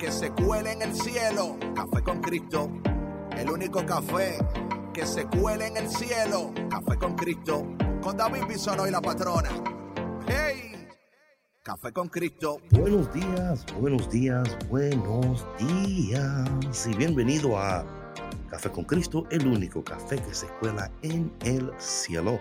que se cuele en el cielo. Café con Cristo, el único café que se cuele en el cielo. Café con Cristo, con David Bisono y la patrona. ¡Hey! Café con Cristo. Buenos días, buenos días, buenos días. Y bienvenido a Café con Cristo, el único café que se cuela en el cielo.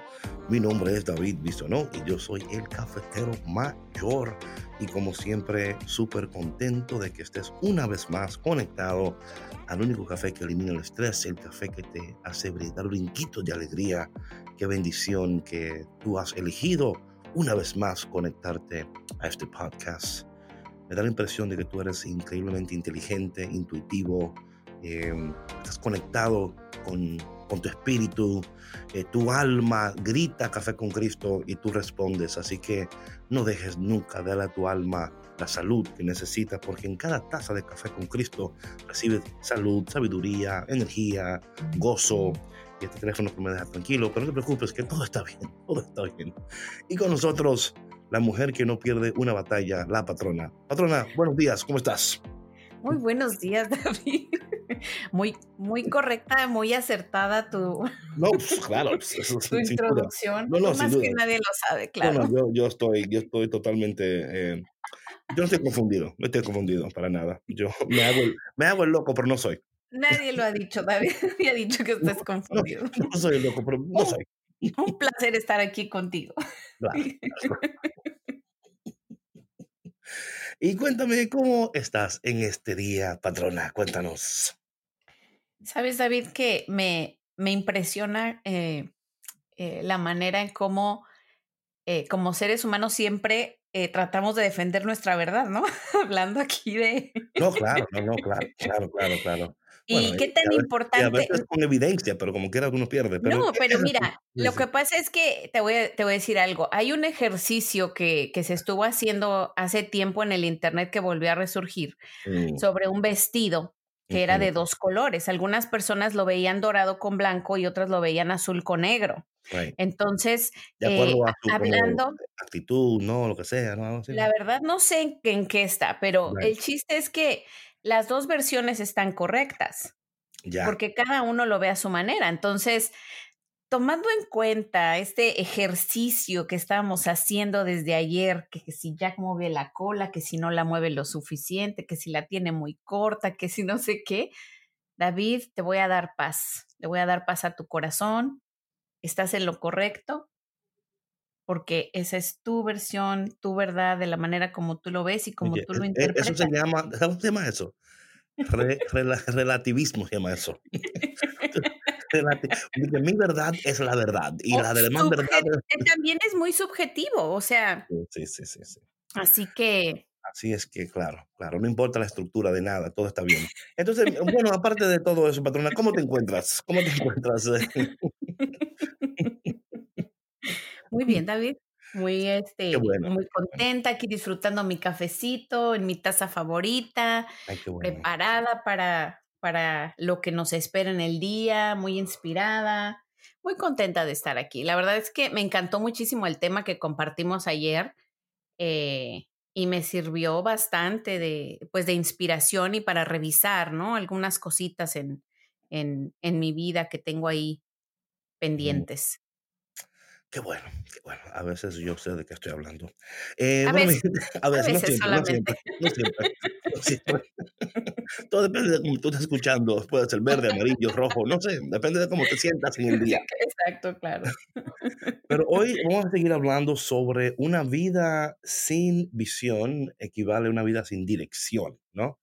Mi nombre es David Bisonó y yo soy el cafetero mayor y como siempre súper contento de que estés una vez más conectado al único café que elimina el estrés, el café que te hace brindar brinquitos de alegría. Qué bendición que tú has elegido una vez más conectarte a este podcast. Me da la impresión de que tú eres increíblemente inteligente, intuitivo, eh, estás conectado con con tu espíritu, eh, tu alma grita café con Cristo y tú respondes. Así que no dejes nunca darle a tu alma la salud que necesita, porque en cada taza de café con Cristo recibes salud, sabiduría, energía, gozo. Y este teléfono me deja tranquilo, pero no te preocupes, que todo está bien, todo está bien. Y con nosotros, la mujer que no pierde una batalla, la patrona. Patrona, buenos días, ¿cómo estás? Muy buenos días, David. Muy, muy correcta, muy acertada tu, no, pues, claro, pues, tu introducción. No, no, Más que nadie lo sabe, claro. No, yo, yo, estoy, yo estoy totalmente. Eh, yo no estoy confundido, no estoy confundido para nada. Yo me hago, el, me hago el loco, pero no soy. Nadie lo ha dicho, David. Nadie ha dicho que estés confundido. No, soy el loco, pero no soy. Un placer estar aquí contigo. Claro, claro. Y cuéntame cómo estás en este día, patrona. Cuéntanos. Sabes, David, que me, me impresiona eh, eh, la manera en cómo, eh, como seres humanos, siempre tratamos de defender nuestra verdad, ¿no? Hablando aquí de. No, claro, no, no, claro, claro, claro, claro. ¿Y qué tan importante? a veces con evidencia, pero como quiera uno pierde. Pero no, pero mira, lo que pasa es que te voy, a, te voy a decir algo. Hay un ejercicio que, que, se estuvo haciendo hace tiempo en el Internet que volvió a resurgir mm. sobre un vestido que era de dos colores. Algunas personas lo veían dorado con blanco y otras lo veían azul con negro. Entonces, de acuerdo a tu hablando, actitud, no, lo que sea, ¿no? La verdad no sé en, qué está, pero el chiste es que las dos versiones están correctas. Ya. Porque cada uno lo ve a su manera. Entonces, tomando en cuenta este ejercicio que estábamos haciendo desde ayer, que, si Jack mueve la cola, que si no la mueve lo suficiente, que si la tiene muy corta, que si no sé qué, David, te voy a dar paz, le voy a dar paz a tu corazón, estás en lo correcto, porque esa es tu versión, tu verdad, de la manera como tú lo ves y como tú lo interpretas. Eso se llama, ¿cómo se llama eso? relativismo se llama eso. mi verdad es la verdad y la demás verdad eh, también es muy subjetivo, o sea. Sí, sí, sí, sí. Así que. Así es que, claro, claro, no importa la estructura de nada, todo está bien. Entonces, bueno, aparte de todo eso, patrona, ¿cómo te encuentras? ¿Cómo te encuentras? Muy bien, David. Muy, este, muy contenta aquí disfrutando mi cafecito en mi taza favorita, preparada para, para lo que nos espera en el día, muy inspirada, muy contenta de estar aquí. La verdad es que me encantó muchísimo el tema que compartimos ayer eh, y me sirvió bastante de, pues, de inspiración y para revisar, ¿no? Algunas cositas en, en, en mi vida que tengo ahí pendientes. Qué bueno, qué bueno. A veces yo sé de qué estoy hablando. Eh, a, veces, a, veces, no siempre, solamente. No siempre, no siempre, Todo depende de cómo tú estés escuchando. Puede ser verde, amarillo, rojo, no sé. Depende de cómo te sientas en el día. Exacto, claro. Pero hoy vamos a seguir hablando sobre una vida sin visión equivale a una vida sin dirección, ¿no?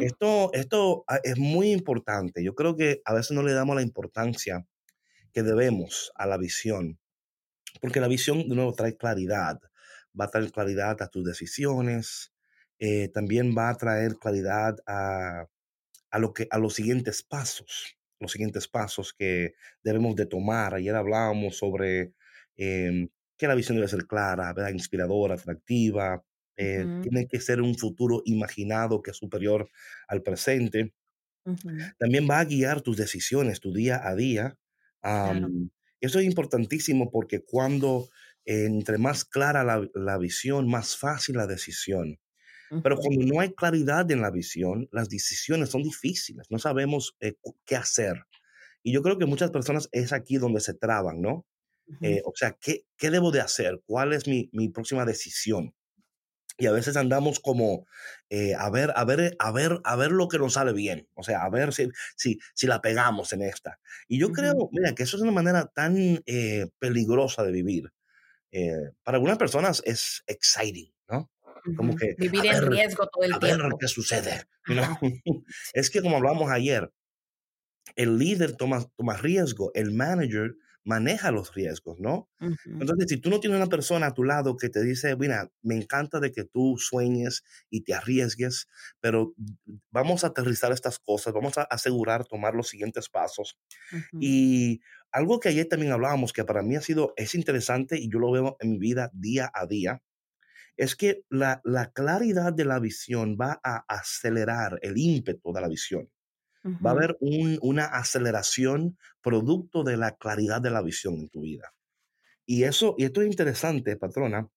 esto, esto ah, es muy importante. Yo creo que a veces no le damos la importancia que debemos a la visión Porque la visión, de nuevo, trae claridad. Va a traer claridad a tus decisiones. Eh, también va a traer claridad a, a, lo que, a los siguientes pasos. Los siguientes pasos que debemos de tomar. Ayer hablábamos sobre em, que la visión debe ser clara, ¿verdad? inspiradora, atractiva. Eh, tiene que ser un futuro imaginado que es superior al presente. También va a guiar tus decisiones, tu día a día. Eso es importantísimo porque cuando entre más clara la, visión, más fácil la decisión. Pero cuando no hay claridad en la visión, las decisiones son difíciles, no sabemos eh, qué hacer. Y yo creo que muchas personas es aquí donde se traban, ¿no? Eh, o sea, ¿qué, ¿qué, debo de hacer? ¿Cuál es mi, mi próxima decisión? Y a veces andamos como eh, a ver, a ver, a ver, a ver lo que nos sale bien, o sea, a ver si, si, si la pegamos en esta. Y yo creo, mira, que eso es una manera tan eh, peligrosa de vivir. Eh, para algunas personas es exciting, ¿no? Como que vivir en riesgo todo el a tiempo. Ver qué sucede. es que como hablamos ayer, el líder toma, toma riesgo, el manager maneja los riesgos, ¿no? Entonces, si tú no tienes una persona a tu lado que te dice, mira, me encanta de que tú sueñes y te arriesgues, pero vamos a aterrizar estas cosas, vamos a asegurar tomar los siguientes pasos. Y algo que ayer también hablábamos, que para mí ha sido, es interesante y yo lo veo en mi vida día a día, es que la, la claridad de la visión va a acelerar el ímpetu de la visión. Va a haber una aceleración producto de la claridad de la visión en tu vida. Y eso, y esto es interesante, patrona,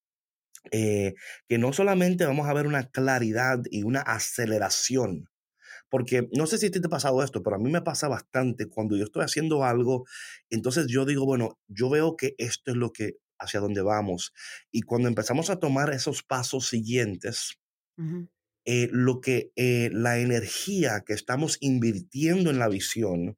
eh, que no solamente vamos a ver una claridad y una aceleración, porque no sé si te ha pasado esto, pero a mí me pasa bastante cuando yo estoy haciendo algo, entonces yo digo, bueno, yo veo que esto es lo que hacia dónde vamos. Y cuando empezamos a tomar esos pasos siguientes, eh, lo que eh, la energía que estamos invirtiendo en la visión,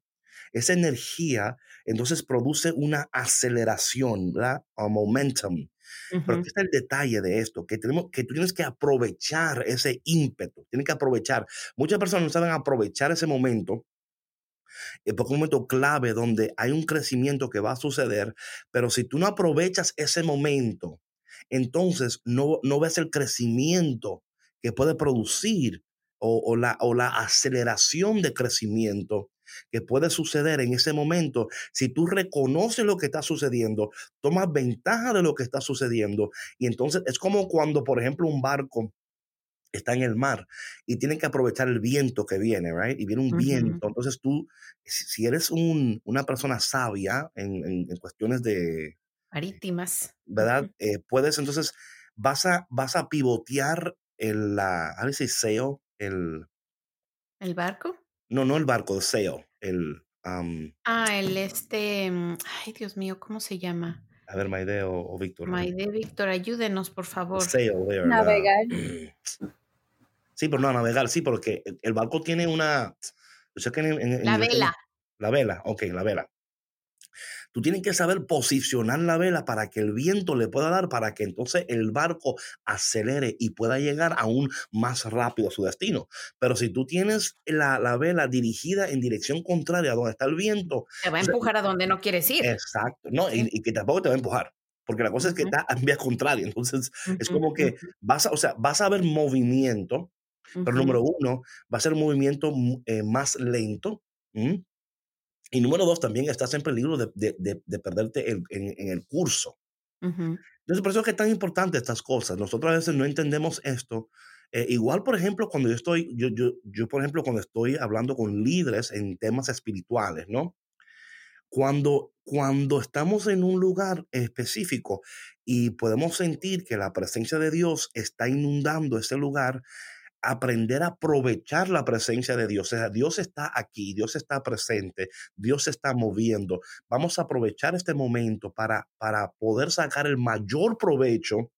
esa energía entonces produce una aceleración, ¿verdad? O momentum. Pero ¿qué es el detalle de esto? Que, tenemos, que tú tienes que aprovechar ese ímpetu, tienes que aprovechar. Muchas personas no saben aprovechar ese momento es porque un momento clave donde hay un crecimiento que va a suceder, pero si tú no aprovechas ese momento, entonces no, no ves el crecimiento que puede producir o, la, o la aceleración de crecimiento que puede suceder en ese momento, si tú reconoces lo que está sucediendo, tomas ventaja de lo que está sucediendo, y entonces es como cuando, por ejemplo, un barco está en el mar y tiene que aprovechar el viento que viene, right? Y viene un viento. Entonces tú, si eres un, una persona sabia en, en, cuestiones de... Marítimas. ¿Verdad? Eh, puedes entonces, vas a, vas a pivotear el, la, a ver si sail, el... ¿El barco? No, no el barco, el sail, el... ah, el este, mm, ay Dios mío, ¿cómo se llama? A ver, Maide o, o Víctor. Maide, Víctor, ayúdenos, por favor. Sail, Navegar. Sí, pero no, navegar, sí, porque el barco tiene una... la vela. La vela, ok, la vela. Tú tienes que saber posicionar la vela para que el viento le pueda dar, para que entonces el barco acelere y pueda llegar aún más rápido a su destino. Pero si tú tienes la, vela dirigida en dirección contraria a donde está el viento... Te va a empujar a donde no quieres ir. Exacto. No, y, que tampoco te va a empujar porque la cosa es que está en vía contraria. Entonces, es como que vas a, o sea, vas a ver movimiento, pero número uno, va a ser un movimiento eh, más lento. Y número dos, también estás en peligro de, de, perderte en, el curso. Entonces, por eso es que es tan importante estas cosas. Nosotros a veces no entendemos esto. Eh, igual, por ejemplo, cuando yo estoy, yo, yo, yo, por ejemplo, cuando estoy hablando con líderes en temas espirituales, ¿no? Cuando, cuando estamos en un lugar específico y podemos sentir que la presencia de Dios está inundando ese lugar, aprender a aprovechar la presencia de Dios. O sea, Dios está aquí, Dios está presente, Dios está moviendo. Vamos a aprovechar este momento para, para poder sacar el mayor provecho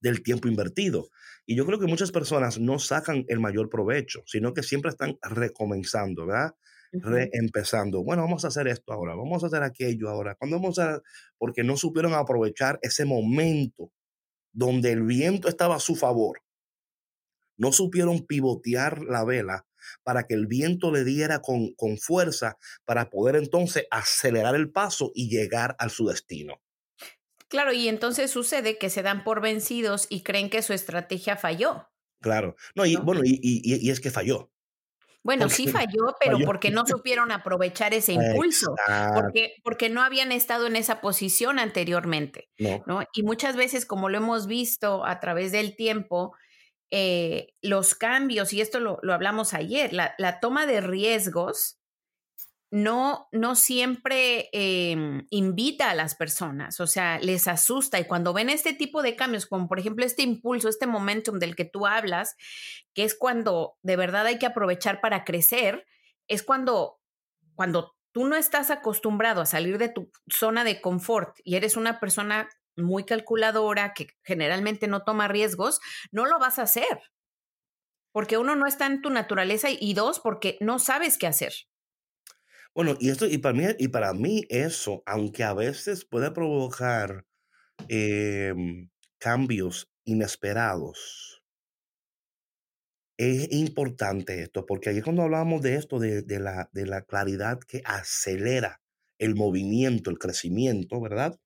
del tiempo invertido. Y yo creo que muchas personas no sacan el mayor provecho, sino que siempre están recomenzando, ¿verdad? Reempezando. Bueno, vamos a hacer esto ahora, vamos a hacer aquello ahora. Cuando vamos a, porque no supieron aprovechar ese momento donde el viento estaba a su favor no supieron pivotear la vela para que el viento le diera con, con fuerza para poder entonces acelerar el paso y llegar a su destino. Claro, y entonces sucede que se dan por vencidos y creen que su estrategia falló. Claro. No, y bueno, y, y, es que falló. Bueno, sí falló, pero porque no supieron aprovechar ese impulso, porque, porque no habían estado en esa posición anteriormente. No. Y muchas veces, como lo hemos visto a través del tiempo, eh, los cambios, y esto lo, lo hablamos ayer, la, la, toma de riesgos no, no siempre em, invita a las personas, o sea, les asusta y cuando ven este tipo de cambios, como por ejemplo este impulso, este momentum del que tú hablas, que es cuando de verdad hay que aprovechar para crecer, es cuando, cuando tú no estás acostumbrado a salir de tu zona de confort y eres una persona muy calculadora que generalmente no toma riesgos, no lo vas a hacer. Porque uno no está en tu naturaleza y dos, porque no sabes qué hacer. Bueno, y esto, y para mí, y para mí eso, aunque a veces puede provocar em, cambios inesperados, es importante esto, porque aquí cuando hablamos de esto, de, de, la, de la claridad que acelera el movimiento, el crecimiento, ¿verdad?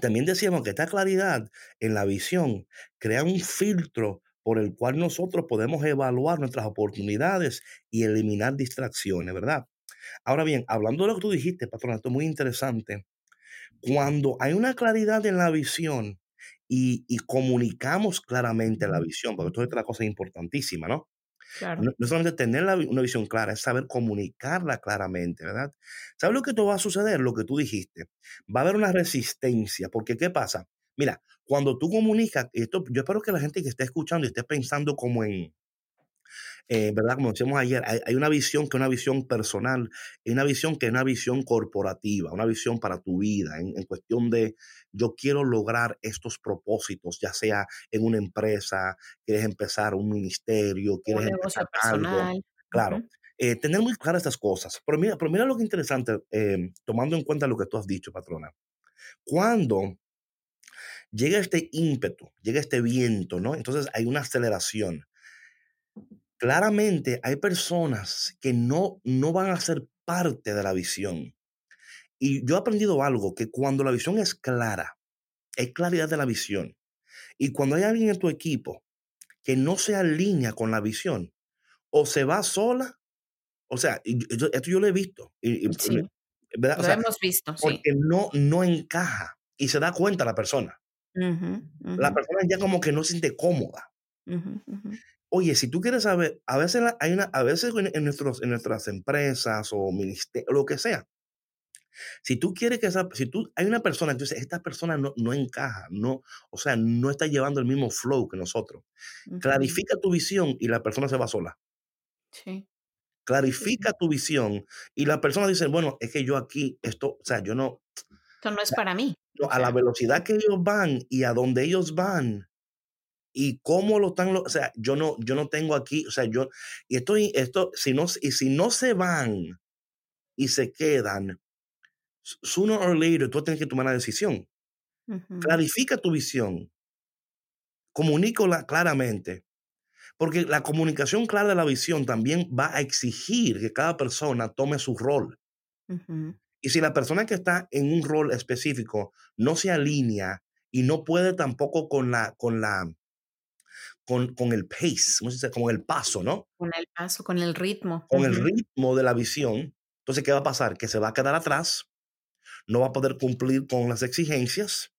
También decíamos que esta claridad en la visión crea un filtro por el cual nosotros podemos evaluar nuestras oportunidades y eliminar distracciones, ¿verdad? Ahora bien, hablando de lo que tú dijiste, patrón, esto es muy interesante. Cuando hay una claridad en la visión y, comunicamos claramente la visión, porque esto es otra cosa importantísima, ¿no? No, solamente tener una visión clara, es saber comunicarla claramente, ¿verdad? ¿Sabes lo que te va a suceder? Lo que tú dijiste. Va a haber una resistencia, porque ¿qué pasa? Mira, cuando tú comunicas, esto, yo espero que la gente que esté escuchando y esté pensando como en, eh, ¿verdad? Como decíamos ayer, hay, una visión que es una visión personal, y una visión que es una visión corporativa, una visión para tu vida, en, cuestión de yo quiero lograr estos propósitos, ya sea en una empresa, quieres empezar un ministerio, quieres empezar algo. Claro. Eh, tener muy claras estas cosas. Pero mira, pero mira lo que es interesante, eh, tomando en cuenta lo que tú has dicho, patrona. Cuando llega este ímpetu, llega este viento, ¿no? Entonces hay una aceleración claramente hay personas que no, no van a ser parte de la visión. Y yo he aprendido algo, que cuando la visión es clara, hay claridad de la visión. Y cuando hay alguien en tu equipo que no se alinea con la visión, o se va sola, o sea, esto yo lo he visto. Y, sí, lo hemos visto, porque no, no encaja y se da cuenta la persona. La persona ya como que no se siente cómoda. Oye, si tú quieres saber, a veces hay una, a veces en, nuestros, en nuestras empresas o ministerios, lo que sea, si tú quieres que esa, si tú, hay una persona, entonces esta persona no, no encaja, no, o sea, no está llevando el mismo flow que nosotros. Clarifica tu visión y la persona se va sola. Sí. Clarifica tu visión y la persona dice, bueno, es que yo aquí, esto, o sea, yo no. Esto no es para mí. a la velocidad que ellos van y a donde ellos van, y cómo lo están, o sea, yo no, yo no tengo aquí, o sea, yo, y estoy, esto, si no, y si no se van y se quedan, sooner or later tú tienes que tomar una decisión. Clarifica tu visión. Comunícola claramente. Porque la comunicación clara de la visión también va a exigir que cada persona tome su rol. Y si la persona que está en un rol específico no se alinea y no puede tampoco con la, con la, con, con el pace, ¿cómo se dice? Con el paso, ¿no? Con el paso, con el ritmo. Con el ritmo de la visión. Entonces, ¿qué va a pasar? Que se va a quedar atrás, no va a poder cumplir con las exigencias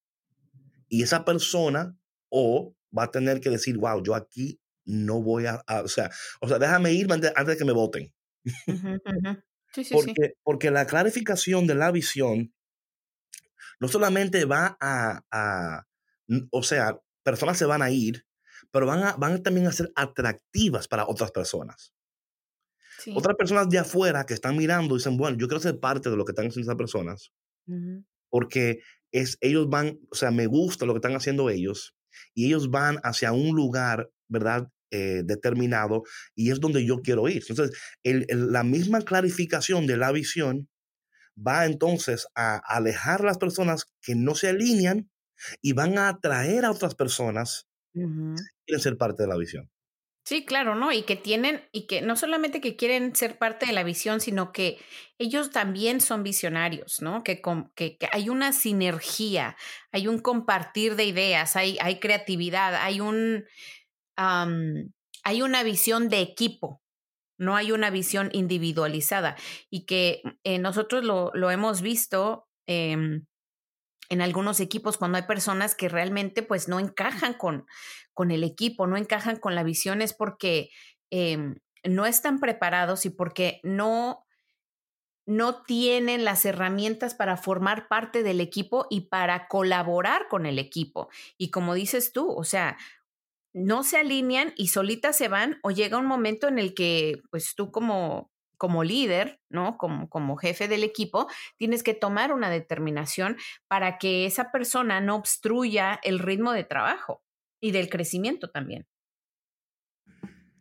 y esa persona o va a tener que decir, wow, yo aquí no voy a, o, sea, o sea, déjame ir antes, de que me voten. Sí, sí, porque, sí. porque la clarificación de la visión no solamente va a, a, o sea, personas se van a ir, pero van, a, van también a ser atractivas para otras personas. Otras personas de afuera que están mirando dicen, bueno, yo quiero ser parte de lo que están haciendo esas personas, porque es, ellos van, o sea, me gusta lo que están haciendo ellos, y ellos van hacia un lugar, ¿verdad? Eh, determinado, y es donde yo quiero ir. Entonces, la misma clarificación de la visión va entonces a alejar a las personas que no se alinean y van a atraer a otras personas quieren ser parte de la visión. Sí, claro, ¿no? Y que tienen, y que no solamente que quieren ser parte de la visión, sino que ellos también son visionarios, ¿no? Que, que, hay una sinergia, hay un compartir de ideas, hay, hay creatividad, hay un, hay una visión de equipo, no hay una visión individualizada. Y que eh, nosotros lo, lo, hemos visto. Eh, en algunos equipos cuando hay personas que realmente pues no encajan con, con el equipo, no encajan con la visión, es porque em, no están preparados y porque no, no tienen las herramientas para formar parte del equipo y para colaborar con el equipo. Y como dices tú, o sea, no se alinean y solitas se van o llega un momento en el que pues tú como como líder, ¿no? Como, como jefe del equipo, tienes que tomar una determinación para que esa persona no obstruya el ritmo de trabajo y del crecimiento también.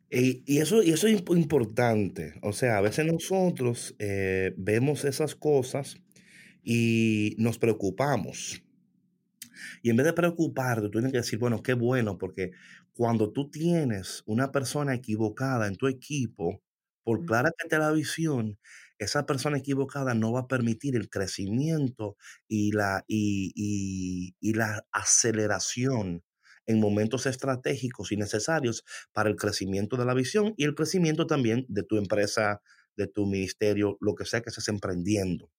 Y, eso, y eso es importante. O sea, a veces nosotros eh, vemos esas cosas y nos preocupamos. Y en vez de preocuparte, tú tienes que decir, bueno, qué bueno, porque cuando tú tienes una persona equivocada en tu equipo, por clara que esté la visión, esa persona equivocada no va a permitir el crecimiento y la, y, la aceleración en momentos estratégicos y necesarios para el crecimiento de la visión y el crecimiento también de tu empresa, de tu ministerio, lo que sea que estés emprendiendo.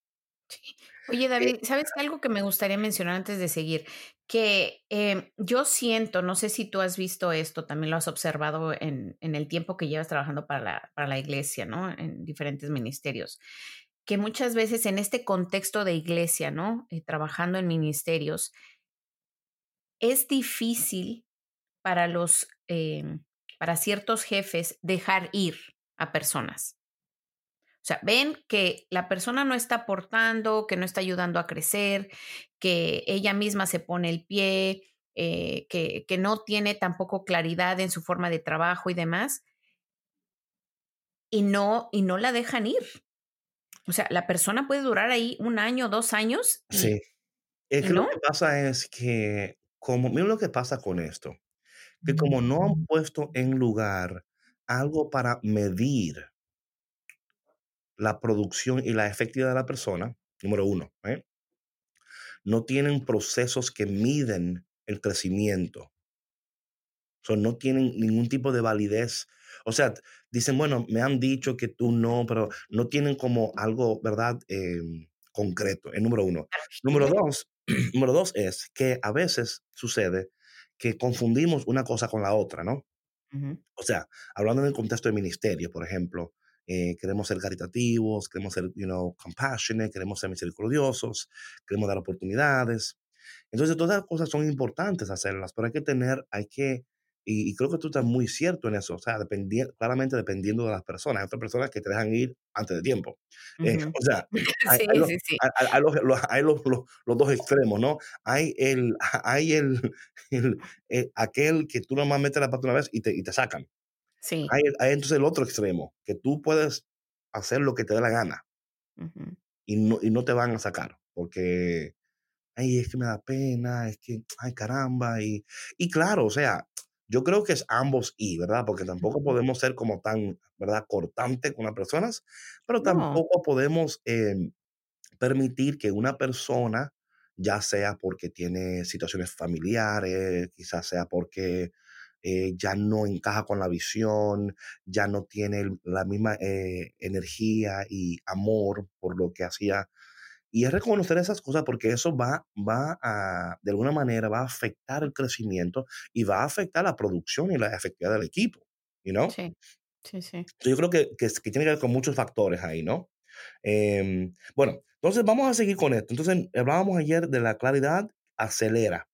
Oye, eh, David, ¿sabes algo que me gustaría mencionar antes de seguir? Que em, yo siento, no sé si tú has visto esto, también lo has observado en, el tiempo que llevas trabajando para la, para la iglesia, ¿no? En diferentes ministerios, que muchas veces en este contexto de iglesia, ¿no? Eh, trabajando en ministerios, es difícil para los, para ciertos jefes dejar ir a personas. O sea, ven que la persona no está aportando, que no está ayudando a crecer, que ella misma se pone el pie, eh, que, que no tiene tampoco claridad en su forma de trabajo y demás, y no, y no la dejan ir. O sea, la persona puede durar ahí un año, dos años. sí. Es que lo que pasa es que, como, mira lo que pasa con esto, que como no han puesto en lugar algo para medir la producción y la efectividad de la persona, número uno, ¿eh? no tienen procesos que miden el crecimiento. O no tienen ningún tipo de validez. O sea, dicen, bueno, me han dicho que tú no, pero no tienen como algo, ¿verdad? Em, concreto, el número uno. Número dos, número dos es que a veces sucede que confundimos una cosa con la otra, ¿no? O sea, hablando en el contexto de ministerio, por ejemplo, eh, queremos ser caritativos, queremos ser, you know, compassionate, queremos ser misericordiosos, queremos dar oportunidades. Entonces, todas las cosas son importantes hacerlas, pero hay que tener, hay que, y, creo que tú estás muy cierto en eso, o sea, claramente dependiendo de las personas. Hay otras personas que te dejan ir antes de tiempo. Eh, o sea, hay, hay, los, los, dos extremos, ¿no? Hay el, hay el, el, eh, aquel que tú nomás metes la pata una vez y te, y te sacan. Sí. Hay, entonces el otro extremo, que tú puedes hacer lo que te dé la gana y, no, y no te van a sacar, porque, ay, es que me da pena, es que, ay, caramba, y, y claro, o sea, yo creo que es ambos y, ¿verdad? Porque tampoco podemos ser como tan, ¿verdad? Cortante con las personas, pero tampoco podemos em, permitir que una persona, ya sea porque tiene situaciones familiares, quizás sea porque eh, ya no encaja con la visión, ya no tiene la misma eh, energía y amor por lo que hacía. Y es reconocer esas cosas porque eso va, va a, de alguna manera, va a afectar el crecimiento y va a afectar la producción y la efectividad del equipo, you know? Sí, sí, sí. yo creo que, que, tiene que ver con muchos factores ahí, ¿no? Em, bueno, entonces vamos a seguir con esto. Entonces, hablábamos ayer de la claridad acelera.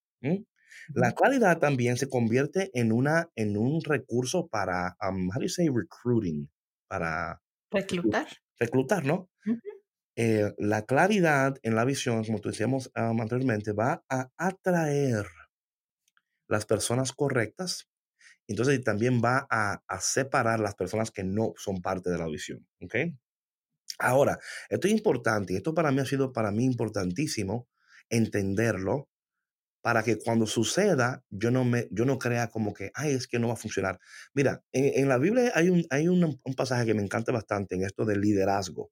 La claridad también se convierte en, una, en un recurso para, um, how do you say recruiting? Para reclutar. Reclutar, ¿no? Eh, la claridad en la visión, como decíamos um, anteriormente, va a atraer las personas correctas. Entonces también va a, a, separar las personas que no son parte de la visión. ¿Ok? Ahora, esto es importante y esto para mí ha sido para mí importantísimo entenderlo para que cuando suceda yo no, me, yo no crea como que, ay, es que no va a funcionar. Mira, en, la Biblia hay, un, hay un, pasaje que me encanta bastante en esto del liderazgo.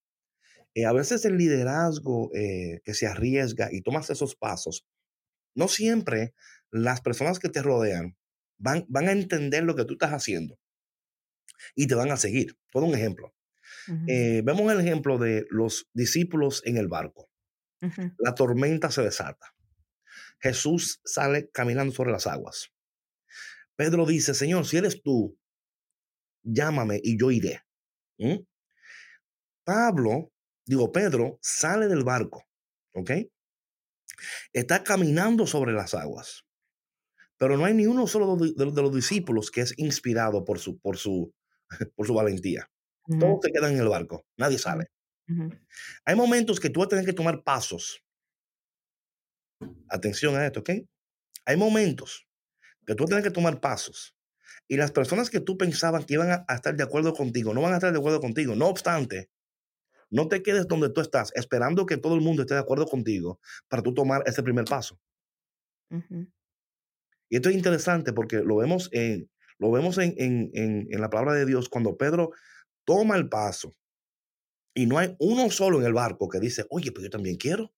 Eh, a veces el liderazgo eh, que se arriesga y tomas esos pasos, no siempre las personas que te rodean van, van a entender lo que tú estás haciendo y te van a seguir. Todo un ejemplo. Eh, vemos el ejemplo de los discípulos en el barco. La tormenta se desata. Jesús sale caminando sobre las aguas. Pedro dice, Señor, si eres tú, llámame y yo iré. ¿Mm? Pablo, digo, Pedro, sale del barco, ¿ok? Está caminando sobre las aguas, pero no hay ni uno solo de, los discípulos que es inspirado por su, por su, por su valentía. Todos se quedan en el barco, nadie sale. Hay momentos que tú vas a tener que tomar pasos Atención a esto, ¿ok? Hay momentos que tú tienes que tomar pasos y las personas que tú pensabas que iban a, estar de acuerdo contigo no van a estar de acuerdo contigo. No obstante, no te quedes donde tú estás esperando que todo el mundo esté de acuerdo contigo para tú tomar ese primer paso. Y esto es interesante porque lo vemos, en, lo vemos en, en, la palabra de Dios cuando Pedro toma el paso y no hay uno solo en el barco que dice, oye, pues yo también quiero.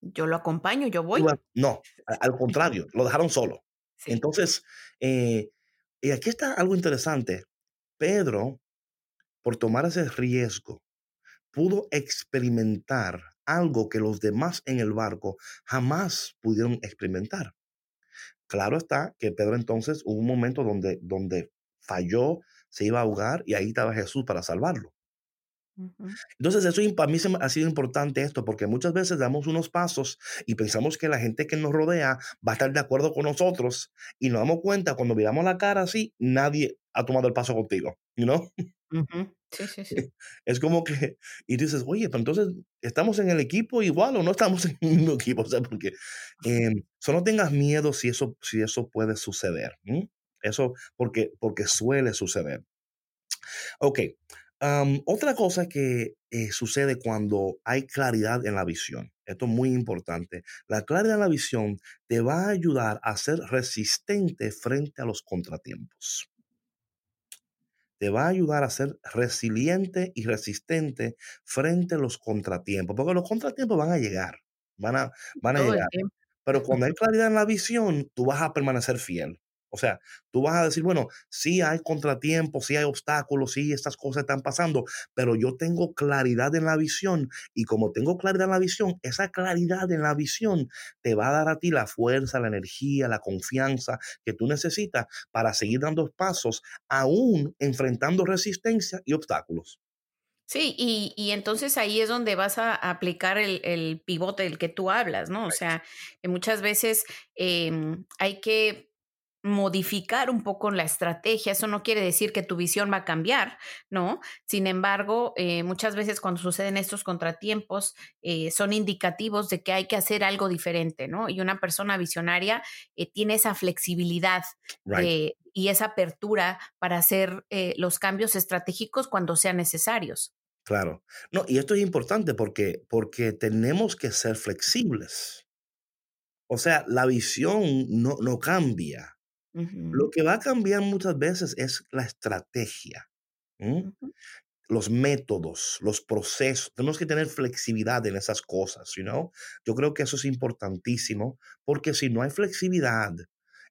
Yo lo acompaño, yo voy. No, al contrario, lo dejaron solo. Entonces, eh, y aquí está algo interesante. Pedro, por tomar ese riesgo, pudo experimentar algo que los demás en el barco jamás pudieron experimentar. Claro está que Pedro entonces hubo un momento donde, donde falló, se iba a ahogar y ahí estaba Jesús para salvarlo. Entonces, eso para mí ha sido importante esto, porque muchas veces damos unos pasos y pensamos que la gente que nos rodea va a estar de acuerdo con nosotros y nos damos cuenta cuando miramos la cara así, nadie ha tomado el paso contigo, ¿no? Sí, sí, sí. Es como que, y dices, oye, pero entonces, ¿estamos en el equipo igual o no estamos en el mismo equipo? O sea, porque eh, solo tengas miedo si eso, si eso puede suceder. Eso porque, porque suele suceder. Ok, otra cosa que eh, sucede cuando hay claridad en la visión, esto es muy importante, la claridad en la visión te va a ayudar a ser resistente frente a los contratiempos. Te va a ayudar a ser resiliente y resistente frente a los contratiempos, porque los contratiempos van a llegar, van a, van a llegar. Pero cuando hay claridad en la visión, tú vas a permanecer fiel. O sea, tú vas a decir, bueno, sí hay contratiempos, sí hay obstáculos, sí estas cosas están pasando, pero yo tengo claridad en la visión y como tengo claridad en la visión, esa claridad en la visión te va a dar a ti la fuerza, la energía, la confianza que tú necesitas para seguir dando pasos, aún enfrentando resistencia y obstáculos. Sí, y, entonces ahí es donde vas a aplicar el, pivote del que tú hablas, ¿no? O sea, que muchas veces em, hay que modificar un poco la estrategia. Eso no quiere decir que tu visión va a cambiar, ¿no? Sin embargo, eh, muchas veces cuando suceden estos contratiempos eh, son indicativos de que hay que hacer algo diferente, ¿no? Y una persona visionaria eh, tiene esa flexibilidad y esa apertura para hacer los cambios estratégicos cuando sean necesarios. Claro. No, y esto es importante porque, porque tenemos que ser flexibles. O sea, la visión no, no cambia. Lo que va a cambiar muchas veces es la estrategia, los métodos, los procesos. Tenemos que tener flexibilidad en esas cosas, you know? Yo creo que eso es importantísimo porque si no hay flexibilidad,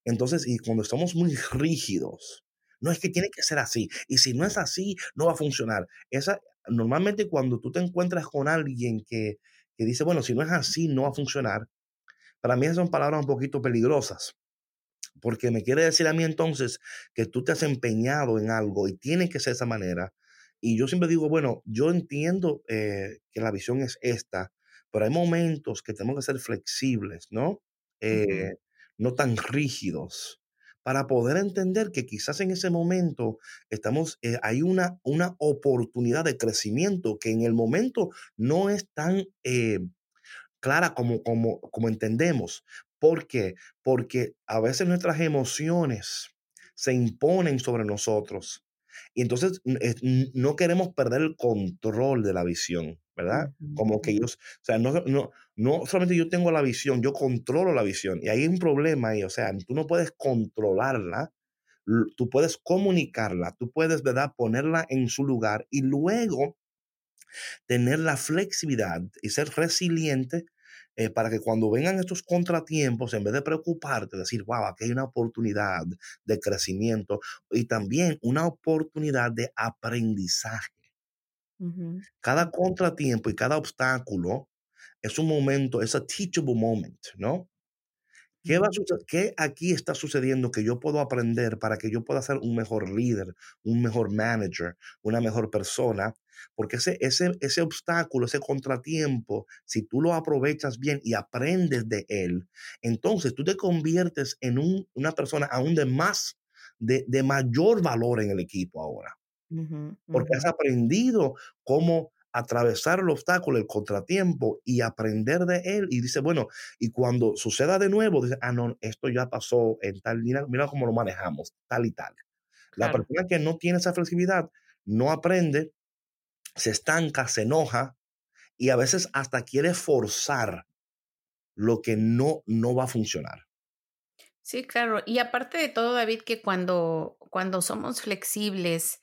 entonces, y cuando estamos muy rígidos, no es que tiene que ser así. Y si no es así, no va a funcionar. Esa, normalmente cuando tú te encuentras con alguien que, que dice, bueno, si no es así, no va a funcionar, para mí esas son palabras un poquito peligrosas porque me quiere decir a mí entonces que tú te has empeñado en algo y tiene que ser de esa manera. Y yo siempre digo, bueno, yo entiendo eh, que la visión es esta, pero hay momentos que tenemos que ser flexibles, ¿no? Eh, no tan rígidos, para poder entender que quizás en ese momento estamos, eh, hay una, una oportunidad de crecimiento que en el momento no es tan clara como, como, como entendemos, ¿Por qué? Porque a veces nuestras emociones se imponen sobre nosotros Y entonces no queremos perder el control de la visión, ¿verdad? Como que ellos, o sea, no, no, no solamente yo tengo la visión, yo controlo la visión. Y hay un problema ahí, o sea, tú no puedes controlarla, tú puedes comunicarla, tú puedes, ¿verdad? Ponerla en su lugar y luego tener la flexibilidad y ser resiliente eh, para que cuando vengan estos contratiempos, en vez de preocuparte, decir, wow, aquí hay una oportunidad de crecimiento y también una oportunidad de aprendizaje. Cada contratiempo y cada obstáculo es un momento, es a teachable moment, ¿no? ¿Qué, va a ¿Qué aquí está sucediendo que yo puedo aprender para que yo pueda ser un mejor líder, un mejor manager, una mejor persona? Porque ese, ese, ese obstáculo, ese contratiempo, si tú lo aprovechas bien y aprendes de él, entonces tú te conviertes en una persona aún de más, de, de, mayor valor en el equipo ahora. Porque has aprendido cómo atravesar el obstáculo, el contratiempo y aprender de él. Y dice, bueno, y cuando suceda de nuevo, dice, ah, no, esto ya pasó en tal, mira, mira cómo lo manejamos, tal y tal. La persona que no tiene esa flexibilidad no aprende, se estanca, se enoja y a veces hasta quiere forzar lo que no, no va a funcionar. Sí, claro. Y aparte de todo, David, que cuando, cuando somos flexibles,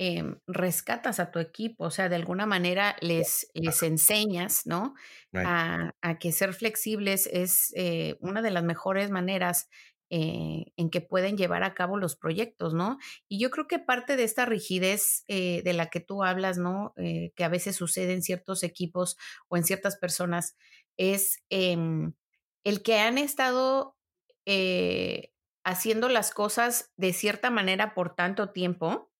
Em, rescatas a tu equipo, o sea, de alguna manera les, les enseñas, ¿no? A, que ser flexibles es eh, una de las mejores maneras eh, en que pueden llevar a cabo los proyectos, ¿no? Y yo creo que parte de esta rigidez eh, de la que tú hablas, ¿no? que a veces sucede en ciertos equipos o en ciertas personas, es em, el que han estado haciendo las cosas de cierta manera por tanto tiempo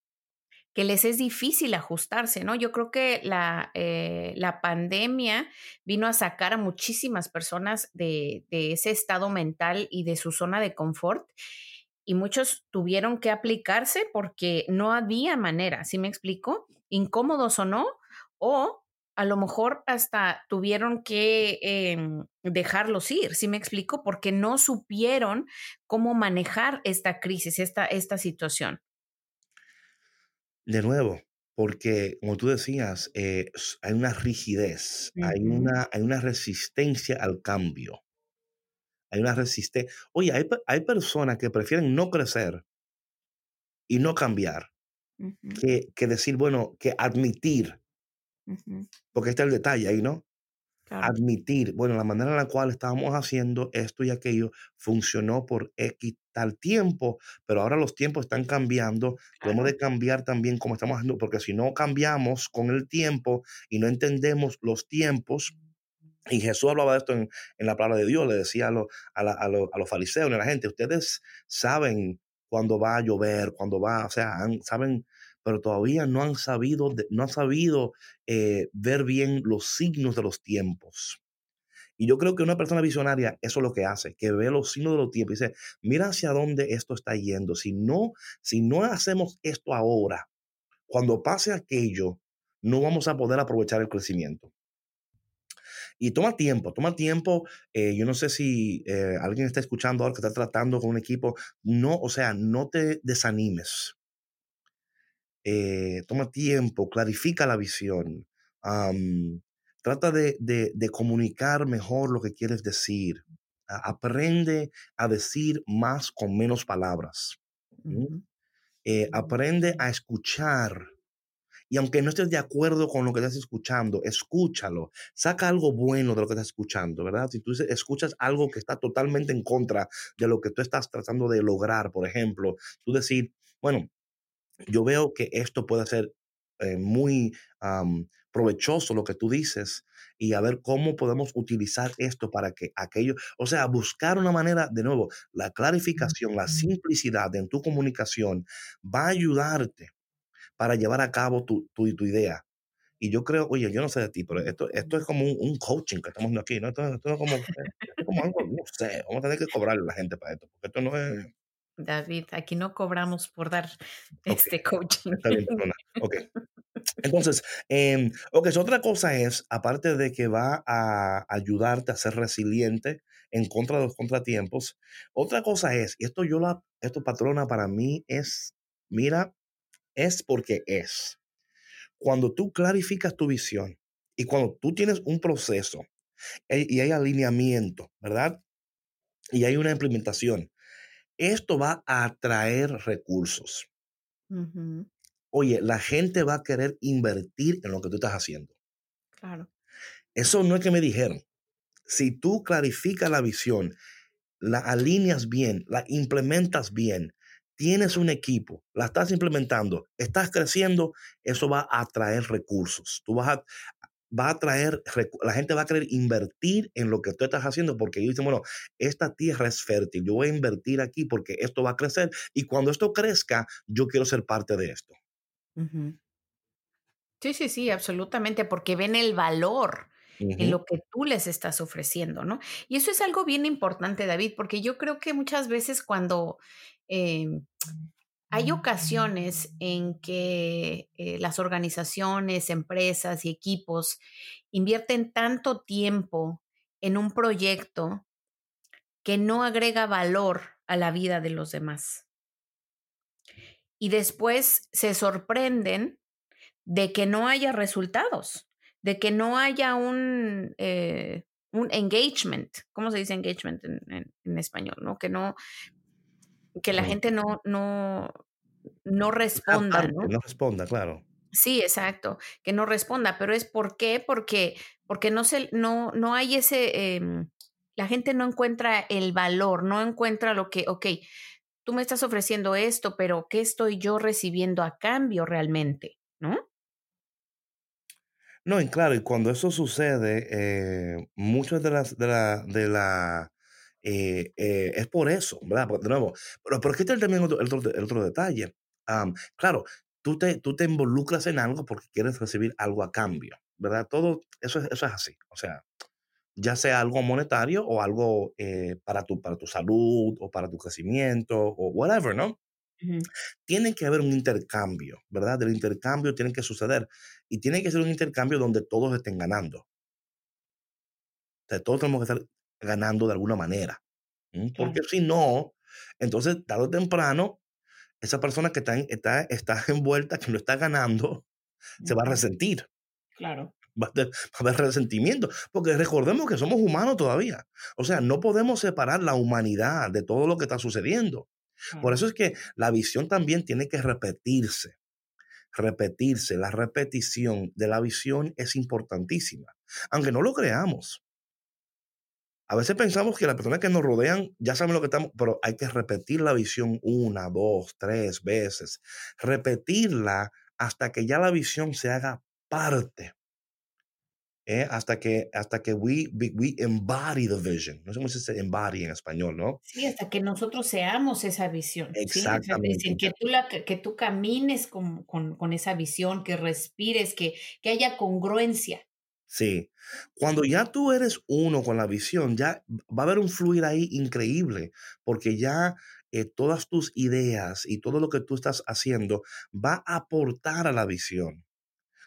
que les es difícil ajustarse, ¿no? Yo creo que la, eh, la pandemia vino a sacar a muchísimas personas de, de, ese estado mental y de su zona de confort y muchos tuvieron que aplicarse porque no había manera, ¿sí me explico? Incómodos o no, o a lo mejor hasta tuvieron que em, dejarlos ir, ¿sí me explico? Porque no supieron cómo manejar esta crisis, esta, esta situación. De nuevo, porque como tú decías, eh, hay una rigidez, hay, una, hay una resistencia al cambio. Hay una resistencia. Oye, hay, hay, personas que prefieren no crecer y no cambiar que, que, decir, bueno, que admitir. Porque está el detalle ahí, ¿no? Admitir, bueno, la manera en la cual estábamos haciendo esto y aquello funcionó por X tal tiempo, pero ahora los tiempos están cambiando. Tenemos de cambiar también como estamos haciendo, porque si no cambiamos con el tiempo y no entendemos los tiempos, y Jesús hablaba de esto en, la palabra de Dios, le decía a, a, los fariseos, a la gente, ustedes saben cuándo va a llover, cuándo va, o sea, saben pero todavía no han sabido, no sabido eh, ver bien los signos de los tiempos. Y yo creo que una persona visionaria, eso es lo que hace, que ve los signos de los tiempos y dice, mira hacia dónde esto está yendo. Si no, si no hacemos esto ahora, cuando pase aquello, no vamos a poder aprovechar el crecimiento. Y toma tiempo, toma tiempo. Eh, yo no sé si eh, alguien está escuchando ahora que está tratando con un equipo. No, o sea, no te desanimes. Eh, toma tiempo, clarifica la visión, trata de, comunicar mejor lo que quieres decir, aprende a decir más con menos palabras, eh, aprende a escuchar. Y aunque no estés de acuerdo con lo que estás escuchando, escúchalo. Saca algo bueno de lo que estás escuchando, ¿verdad? Si tú escuchas algo que está totalmente en contra de lo que tú estás tratando de lograr, por ejemplo, tú decir, bueno, yo veo que esto puede ser eh, muy provechoso lo que tú dices y a ver cómo podemos utilizar esto para que aquello, o sea, buscar una manera, de nuevo, la clarificación, la simplicidad en tu comunicación va a ayudarte para llevar a cabo tu, tu, tu idea. Y yo creo, oye, yo no sé de ti, pero esto, esto es como un, coaching que estamos haciendo aquí, ¿no? Esto, esto es, como, es como algo, no sé, vamos a tener que cobrarle a la gente para esto, porque esto no es... David, aquí no cobramos por dar este coaching. ok. Entonces, eh, ok, otra cosa es, aparte de que va a ayudarte a ser resiliente en contra de los contratiempos, otra cosa es, y esto yo la, esto patrona para mí es, mira, es porque es. Cuando tú clarificas tu visión y cuando tú tienes un proceso eh, y hay alineamiento, ¿verdad? Y hay una implementación, esto va a atraer recursos. Oye, la gente va a querer invertir en lo que tú estás haciendo. Claro. Eso no es que me dijeron. Si tú clarificas la visión, la alineas bien, la implementas bien, tienes un equipo, la estás implementando, estás creciendo, eso va a atraer recursos. Tú vas a, va a traer, la gente va a querer invertir en lo que tú estás haciendo porque ellos dicen, bueno, esta tierra es fértil, yo voy a invertir aquí porque esto va a crecer y cuando esto crezca, yo quiero ser parte de esto. Sí, sí, sí, absolutamente, porque ven el valor en lo que tú les estás ofreciendo, ¿no? Y eso es algo bien importante, David, porque yo creo que muchas veces cuando em, hay ocasiones en que eh, las organizaciones, empresas y equipos invierten tanto tiempo en un proyecto que no agrega valor a la vida de los demás. Y después se sorprenden de que no haya resultados de que no haya un, eh, engagement, ¿cómo se dice engagement en, español? ¿no? Que no, que la gente no, no, no responda. ¿no? no responda, claro. Sí, exacto, que no responda, pero es por qué, porque, porque no, se, no, no hay ese, em, la gente no encuentra el valor, no encuentra lo que, ok, tú me estás ofreciendo esto, pero ¿qué estoy yo recibiendo a cambio realmente? ¿No? No, y claro, y cuando eso sucede, eh, muchas de las, de la, de la, eh, eh, es por eso, ¿verdad? de nuevo, pero, pero aquí está también el otro, el otro detalle. claro, tú te, tú te involucras en algo porque quieres recibir algo a cambio, ¿verdad? Todo eso, eso es así. O sea, ya sea algo monetario o algo para, tu, para tu salud o para tu crecimiento o whatever, ¿no? Tiene que haber un intercambio, ¿verdad? Del intercambio tiene que suceder. Y tiene que ser un intercambio donde todos estén ganando. O todos tenemos que estar ganando de alguna manera. Porque si no, entonces, tarde o temprano, esa persona que está, está, está envuelta, que no está ganando, se va a resentir. Claro. Va a, haber resentimiento. Porque recordemos que somos humanos todavía. O sea, no podemos separar la humanidad de todo lo que está sucediendo. Por eso es que la visión también tiene que repetirse. Repetirse, la repetición de la visión es importantísima, aunque no lo creamos. A veces pensamos que las personas que nos rodean ya saben lo que estamos, pero hay que repetir la visión una, dos, tres veces. Repetirla hasta que ya la visión se haga parte ¿eh? hasta que, hasta que we, we, embody the vision. No sé cómo se dice embody en español, ¿no? Sí, hasta que nosotros seamos esa visión. Exactamente. que, tú la, que tú camines con, con, con, esa visión, que respires, que, que haya congruencia. Sí. Cuando ya tú eres uno con la visión, ya va a haber un fluir ahí increíble, porque ya eh, todas tus ideas y todo lo que tú estás haciendo va a aportar a la visión.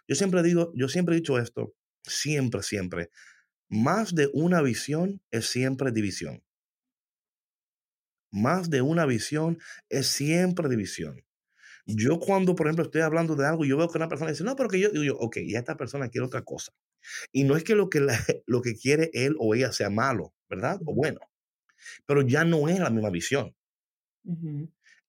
Yo siempre digo, yo siempre he dicho esto, Siempre, siempre. Más de una visión es siempre división. Más de una visión es siempre división. Yo cuando, por ejemplo, estoy hablando de algo, yo veo que una persona dice, no, pero que yo digo, yo, ok, ya esta persona quiere otra cosa. Y no es que lo que, lo que quiere él o ella sea malo, ¿verdad? O bueno, pero ya no es la misma visión.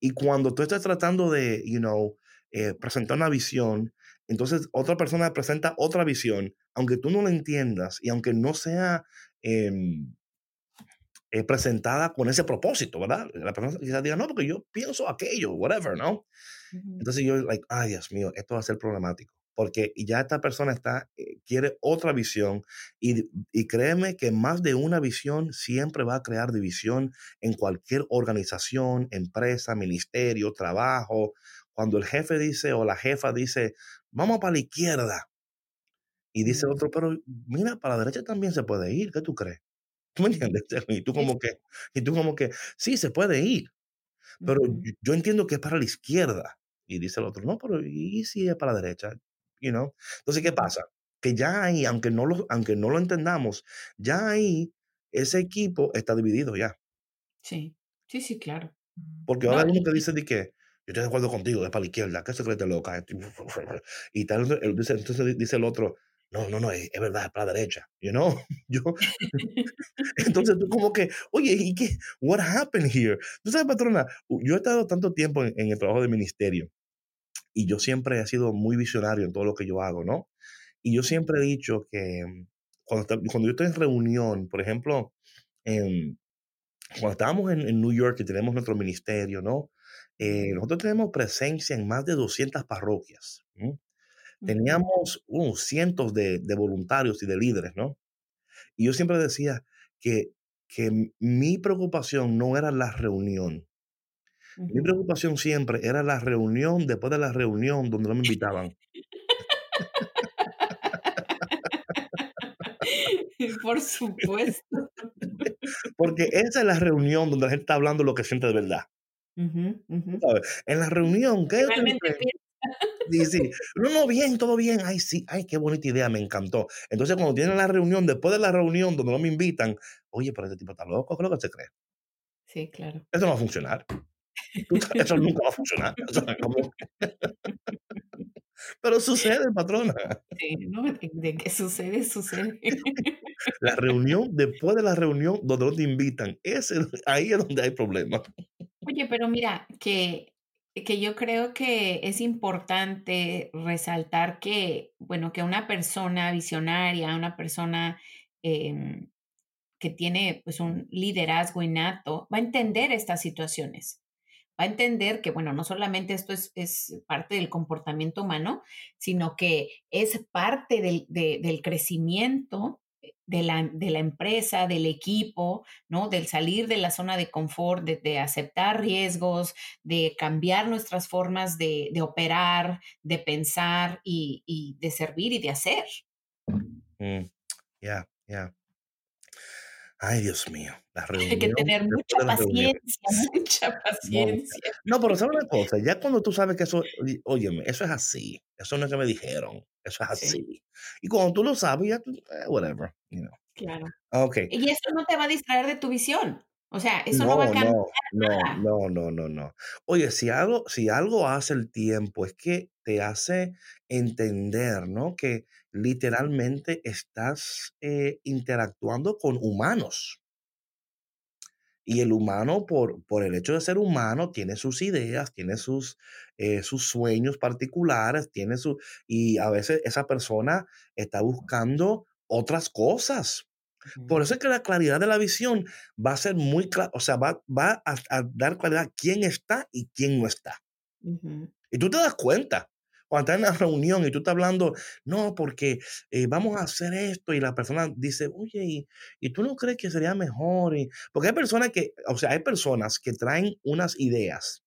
Y cuando tú estás tratando de, you know, eh, presentar una visión, entonces otra persona presenta otra visión, aunque tú no la entiendas y aunque no sea em, eh, presentada con ese propósito, ¿verdad? La persona quizás diga, no, porque yo pienso aquello, whatever, ¿no? Entonces yo, like, ay, Dios mío, esto va a ser problemático. Porque ya esta persona está, eh, quiere otra visión y, y créeme que más de una visión siempre va a crear división en cualquier organización, empresa, ministerio, trabajo. Cuando el jefe dice o la jefa dice, vamos para la izquierda. Y dice otro, pero mira, para la derecha también se puede ir, ¿qué tú crees? ¿Tú me entiendes? Y tú como que, y tú como que, sí, se puede ir, pero yo, entiendo que es para la izquierda. Y dice el otro, no, pero ¿y si es para la derecha? You know? Entonces, ¿qué pasa? Que ya ahí, aunque no lo, aunque no lo entendamos, ya ahí ese equipo está dividido ya. Sí, sí, sí, claro. Porque ahora uno que dice de que, yo estoy de acuerdo contigo, es para la izquierda, ¿qué se cree loca? Y tal, entonces dice el otro, no, no, no, es, verdad, es para la derecha, you know? Yo, entonces tú como que, oye, ¿y qué? What happened here? Tú sabes, patrona, yo he estado tanto tiempo en, el trabajo de ministerio y yo siempre he sido muy visionario en todo lo que yo hago, ¿no? Y yo siempre he dicho que mm, cuando, cuando yo estoy en reunión, por ejemplo, cuando estábamos en, New York y tenemos nuestro ministerio, ¿no? Eh, nosotros tenemos presencia en más de 200 parroquias. Teníamos uh, cientos de, voluntarios y de líderes, ¿no? Y yo siempre decía que, que mi preocupación no era la reunión. Mi preocupación siempre era la reunión después de la reunión donde no me invitaban. Por supuesto. Porque esa es la reunión donde la gente está hablando lo que siente de verdad. En la reunión, ¿qué? Sí, sí. No, no, bien, todo bien. Ay, sí, ay, qué bonita idea, me encantó. Entonces, cuando tienen la reunión, después de la reunión donde no me invitan, oye, pero ese tipo está loco, ¿qué es lo que se cree? Sí, claro. Eso no va a funcionar. Eso nunca va a funcionar. Pero sucede, patrona. Sí, ¿no? De, qué sucede, sucede. La reunión, después de la reunión donde no te invitan, ese, ahí es donde hay problemas. Oye, pero mira, que que yo creo que es importante resaltar que, bueno, que una persona visionaria, una persona em, que tiene pues un liderazgo innato, va a entender estas situaciones. A entender que, bueno, no solamente esto es, es parte del comportamiento humano, sino que es parte del, del crecimiento de la, de la, empresa, del equipo, ¿no? Del salir de la zona de confort, de, aceptar riesgos, de cambiar nuestras formas de, operar, de pensar y, de servir y de hacer. Mm, ya. Ay, Dios mío, la Hay que tener mucha paciencia, mucha paciencia. No, pero ¿sabes una cosa? Ya cuando tú sabes que eso, óyeme, eso es así, eso no es que me dijeron, eso es así. Y cuando tú lo sabes, ya, eh, whatever, you know. Claro. Okay. Y eso no te va a distraer de tu visión. O sea, eso no, va a cambiar. No, no, no, no, no. Oye, si algo, si algo hace el tiempo es que te hace entender, ¿no? Que literalmente estás eh, interactuando con humanos. Y el humano, por, por el hecho de ser humano, tiene sus ideas, tiene sus, eh, sus sueños particulares, tiene su, y a veces esa persona está buscando otras cosas. Por eso es que la claridad de la visión va a ser muy clara, o sea, va, va a, dar claridad quién está y quién no está. Y tú te das cuenta cuando estás en una reunión y tú estás hablando, no, porque eh, vamos a hacer esto y la persona dice, oye, ¿y, tú no crees que sería mejor? porque hay personas que, o sea, hay personas que traen unas ideas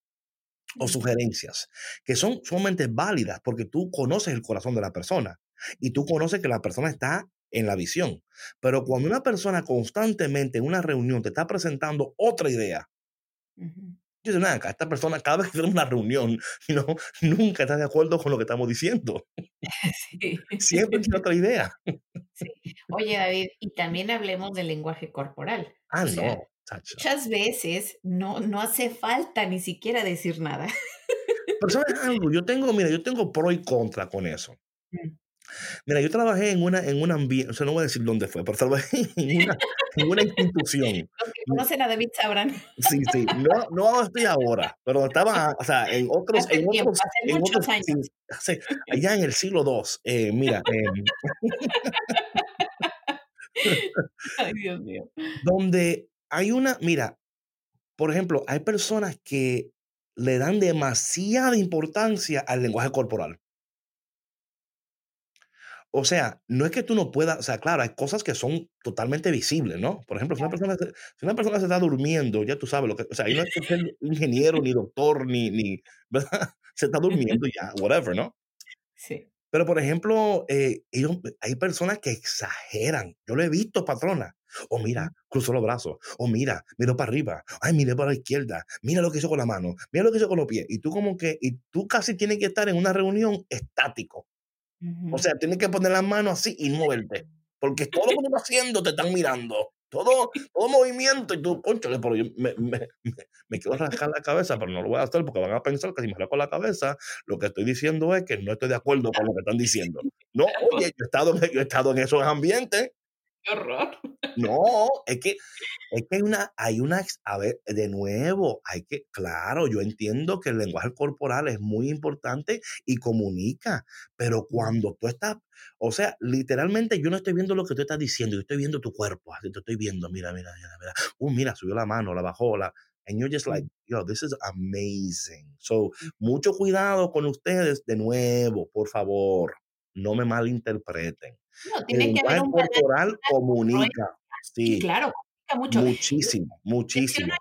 o sugerencias que son sumamente válidas porque tú conoces el corazón de la persona y tú conoces que la persona está en la visión. Pero cuando una persona constantemente en una reunión te está presentando otra idea, yo digo, nada, esta persona cada vez que tenemos una reunión, ¿no? nunca está de acuerdo con lo que estamos diciendo. Siempre tiene otra idea. Oye, David, y también hablemos del lenguaje corporal. Ah, no. Muchas veces no, no hace falta ni siquiera decir nada. Pero sabes algo, yo tengo, mira, yo tengo pro y contra con eso. Mm. Mira, yo trabajé en una, en un ambiente, o sea, no voy a decir dónde fue, pero trabajé en una, en una institución. Los que conocen a David sabrán. Sí, sí, no, no estoy ahora, pero estaba, o sea, en otros, en otros, en otros años. allá en el siglo II, eh, mira. Eh, Ay, Dios mío. Donde hay una, mira, por ejemplo, hay personas que le dan demasiada importancia al lenguaje corporal. O sea, no es que tú no puedas, o sea, claro, hay cosas que son totalmente visibles, ¿no? Por ejemplo, si una persona, si una persona se está durmiendo, ya tú sabes lo que, o sea, ahí no es que ingeniero, ni doctor, ni, ni, ¿verdad? Se está durmiendo ya, whatever, ¿no? Sí. Pero, por ejemplo, eh, ellos, hay personas que exageran. Yo lo he visto, patrona. O mira, cruzó los brazos. O mira, miró para arriba. Ay, mire para la izquierda. Mira lo que hizo con la mano. Mira lo que hizo con los pies. Y tú como que, y tú casi tienes que estar en una reunión estático. O sea, tienes que poner las manos así y moverte. Porque todo lo que tú estás haciendo te están mirando. todo, todo movimiento y tú, conchale, pero yo me, me, me, quiero rascar la cabeza, pero no lo voy a hacer porque van a pensar que si me rasco la cabeza, lo que estoy diciendo es que no estoy de acuerdo con lo que están diciendo. No, oye, yo he estado, yo he estado en esos ambientes Qué horror. No, es que, es que hay una, hay una, a ver, de nuevo, hay que, claro, yo entiendo que el lenguaje corporal es muy importante y comunica, pero cuando tú estás, o sea, literalmente yo no estoy viendo lo que tú estás diciendo, yo estoy viendo tu cuerpo, así te estoy viendo, mira, mira, mira, mira, uh, mira, subió la mano, la bajó, la, and you're just like, yo, this is amazing. So, mucho cuidado con ustedes de nuevo, por favor, no me malinterpreten. No, tiene que haber un corporal comunica. Sí, claro, mucho. Muchísimo, muchísimo.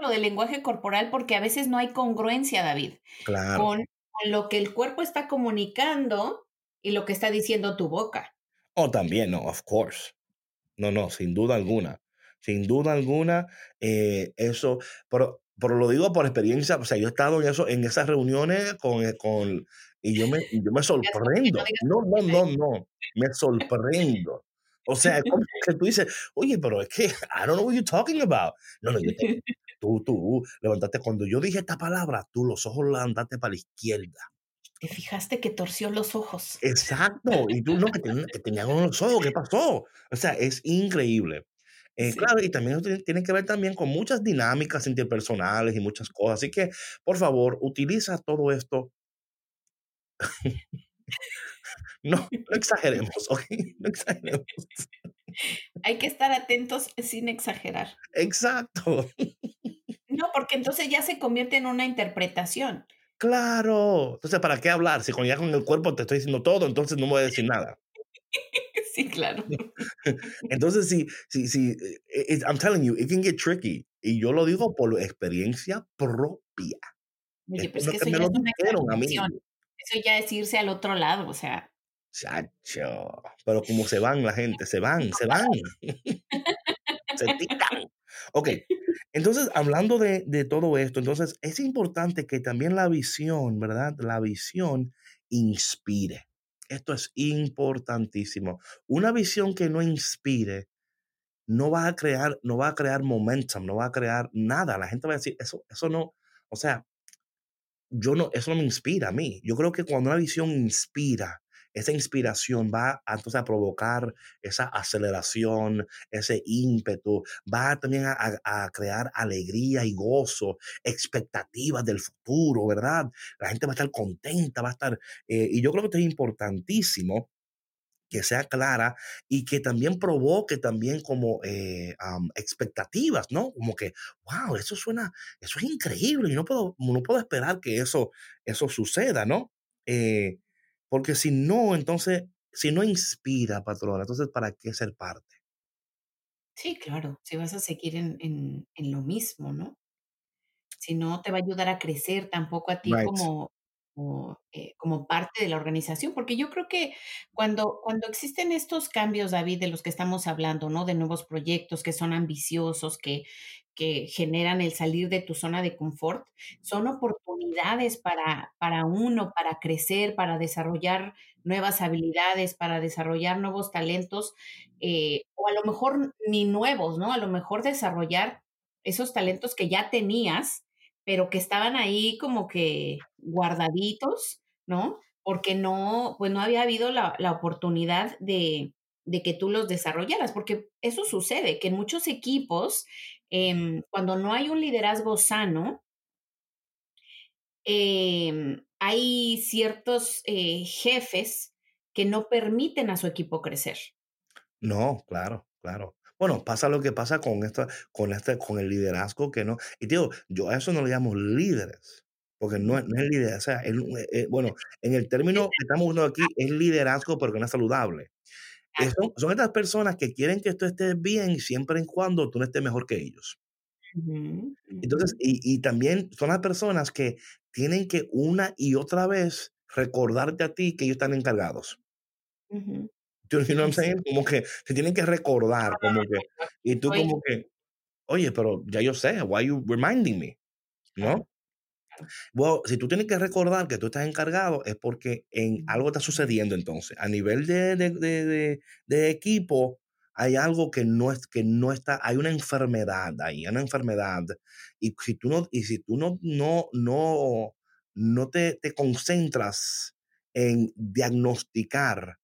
lo del lenguaje corporal porque a veces no hay congruencia, David. Claro. Con, lo que el cuerpo está comunicando y lo que está diciendo tu boca. Oh, también, no, of course. No, no, sin duda alguna. Sin duda alguna, eh, eso, pero, pero lo digo por experiencia, o sea, yo he estado en eso, en esas reuniones con, eh, con y yo me, yo me sorprendo. No, no, no, no. Me sorprendo. O sea, como que tú dices, oye, pero es que, I don't know what you're talking about. No, no, yo tú, tú, levantaste, cuando yo dije esta palabra, tú los ojos levantaste para la izquierda. Te fijaste que torció los ojos. Exacto. Y tú no, que, tenía, que tenía los ojos, ¿qué pasó? O sea, es increíble. Eh, claro, y también tiene que ver también con muchas dinámicas interpersonales y muchas cosas. Así que, por favor, utiliza todo esto no, no exageremos, ¿ok? No exageremos. Hay que estar atentos sin exagerar. Exacto. No, porque entonces ya se convierte en una interpretación. Claro. Entonces, ¿para qué hablar? Si con ya con el cuerpo te estoy diciendo todo, entonces no me voy a decir nada. Sí, claro. Entonces, sí, sí, sí, eh, I'm telling you, it can get tricky. Y yo lo digo por experiencia propia. Oye, que eso ya es una. Eso ya es irse al otro lado, o sea. Chacho. Pero como se van la gente, se van, se van. se tiran. Ok, entonces hablando de, de, todo esto, entonces es importante que también la visión, ¿verdad? La visión inspire. Esto es importantísimo. Una visión que no inspire no va a crear, no va a crear momentum, no va a crear nada. La gente va a decir, eso, eso no, o sea, yo no, eso no me inspira a mí. Yo creo que cuando una visión inspira, esa inspiración va a, entonces a provocar esa aceleración, ese ímpetu, va también a, crear alegría y gozo, expectativas del futuro, ¿verdad? La gente va a estar contenta, va a estar, eh, y yo creo que esto es importantísimo que sea clara y que también provoque también como eh, expectativas, ¿no? Como que, wow, eso suena, eso es increíble y no puedo, no puedo esperar que eso, eso suceda, ¿no? Eh, porque si no, entonces, si no inspira, patrona, entonces, ¿para qué ser parte? Sí, claro, si vas a seguir en, en, en lo mismo, ¿no? Si no, te va a ayudar a crecer tampoco a ti como, como, eh, como, parte de la organización, porque yo creo que cuando, cuando existen estos cambios, David, de los que estamos hablando, ¿no? De nuevos proyectos que son ambiciosos, que, que generan el salir de tu zona de confort, son oportunidades para, para uno, para crecer, para desarrollar nuevas habilidades, para desarrollar nuevos talentos, eh, o a lo mejor ni nuevos, ¿no? A lo mejor desarrollar esos talentos que ya tenías pero que estaban ahí como que guardaditos, ¿no? Porque no, pues no había habido la, oportunidad de, que tú los desarrollaras, porque eso sucede, que en muchos equipos, em, cuando no hay un liderazgo sano, em, hay ciertos eh, jefes que no permiten a su equipo crecer. No, claro, claro. Bueno, pasa lo que pasa con esto, con este, con el liderazgo que no. Y digo, yo a eso no le llamo líderes, porque no, es liderazgo. O sea, eh, eh, bueno, en el término que estamos usando aquí es liderazgo, pero que no es saludable. son, estas personas que quieren que tú estés bien siempre y cuando tú no estés mejor que ellos. Entonces, y, también son las personas que tienen que una y otra vez recordarte a ti que ellos están encargados. You know what I'm saying? Como que se tienen que recordar, como que, y tú como que, oye, pero ya yo sé, why you reminding me? ¿No? Bueno, si tú tienes que recordar que tú estás encargado, es porque en algo está sucediendo entonces. A nivel de, de, de, de equipo, hay algo que no es que no está, hay una enfermedad ahí, una enfermedad. Y si tú no, y si tú no, no, no, no te, te concentras en diagnosticar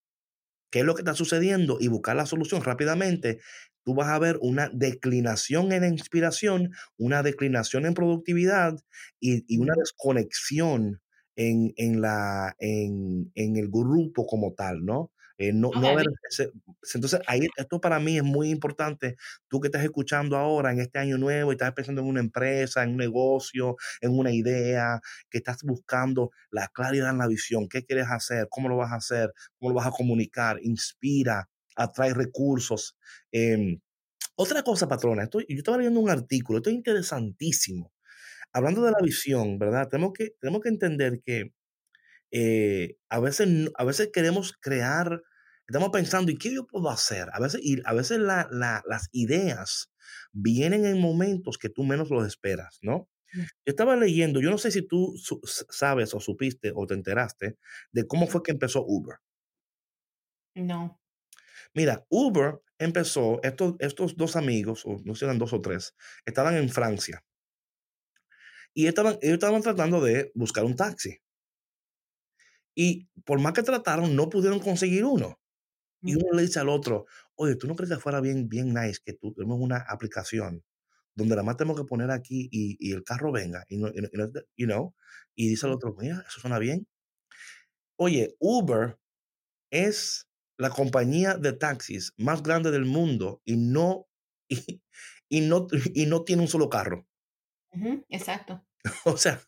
qué es lo que está sucediendo y buscar la solución rápidamente, tú vas a ver una declinación en inspiración, una declinación en productividad y, y una desconexión en, en, la, en, en, el grupo como tal, ¿no? Eh, no, no entonces, ahí, esto para mí es muy importante. Tú que estás escuchando ahora en este año nuevo y estás pensando en una empresa, en un negocio, en una idea, que estás buscando la claridad en la visión, qué quieres hacer, cómo lo vas a hacer, cómo lo vas a comunicar, inspira, atrae recursos. Em, otra cosa, patrona, estoy, yo estaba leyendo un artículo, esto es interesantísimo. Hablando de la visión, ¿verdad? Tenemos que, tenemos que entender que eh, a, veces, a veces queremos crear, estamos pensando, ¿y qué yo puedo hacer? A veces, y a veces las ideas vienen en momentos que tú menos los esperas, ¿no? Mm. Yo estaba leyendo, yo no sé si tú sabes o supiste o te enteraste de cómo fue que empezó Uber. No. Mira, Uber empezó, estos, estos dos amigos, o no sé, eran dos o tres, estaban en Francia. Y estaban, ellos estaban tratando de buscar un taxi. Y por más que trataron, no pudieron conseguir uno. Y uno le dice al otro, oye, ¿tú no crees que fuera bien, bien nice que tú tenemos una aplicación donde nada más tenemos que poner aquí y, y el carro venga? Y, no, y, you know, y dice al otro, mira, eso suena bien. Oye, Uber es la compañía de taxis más grande del mundo y no, y, no, y no tiene un solo carro. exacto. O sea,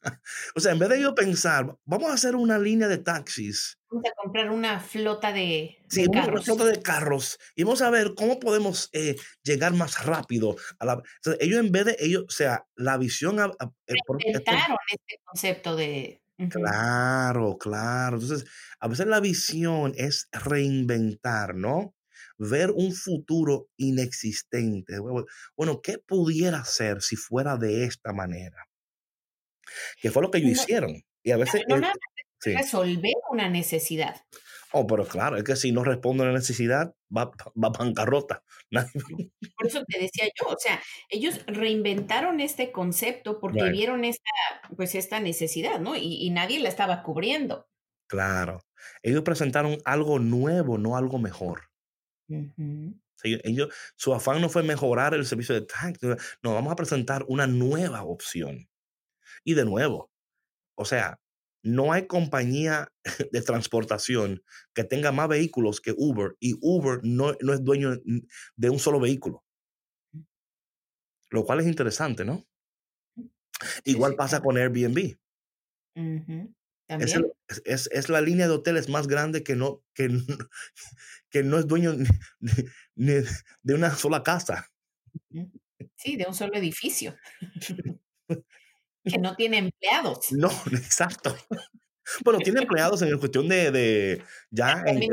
o sea, en vez de yo pensar, vamos a hacer una línea de taxis. Vamos a comprar una flota de, sí, una flota de carros y vamos a ver cómo podemos eh, llegar más rápido a la. ellos en vez de ellos, o sea, la visión. A, eh, Inventaron este concepto de. Claro, claro. Entonces, a veces la visión es reinventar, ¿no? Ver un futuro inexistente. Bueno, ¿qué pudiera ser si fuera de esta manera? que fue lo que ellos hicieron. Y a veces... No, resolver una necesidad. Oh, pero claro, es que si no responde a la necesidad, va, va bancarrota. Por eso te decía yo, o sea, ellos reinventaron este concepto porque vieron esta, pues esta necesidad, ¿no? Y, nadie la estaba cubriendo. Claro. Ellos presentaron algo nuevo, no algo mejor. Ellos, su afán no fue mejorar el servicio de taxi, no, vamos a presentar una nueva opción. Y de nuevo, o sea, no hay compañía de transportación que tenga más vehículos que Uber y Uber no, es dueño de un solo vehículo. Lo cual es interesante, ¿no? Igual pasa con Airbnb. es, la línea de hoteles más grande que no, que, que no es dueño de una sola casa. Sí, de un solo edificio. que no tiene empleados. No, exacto. Bueno, tiene empleados en cuestión de, de ya en,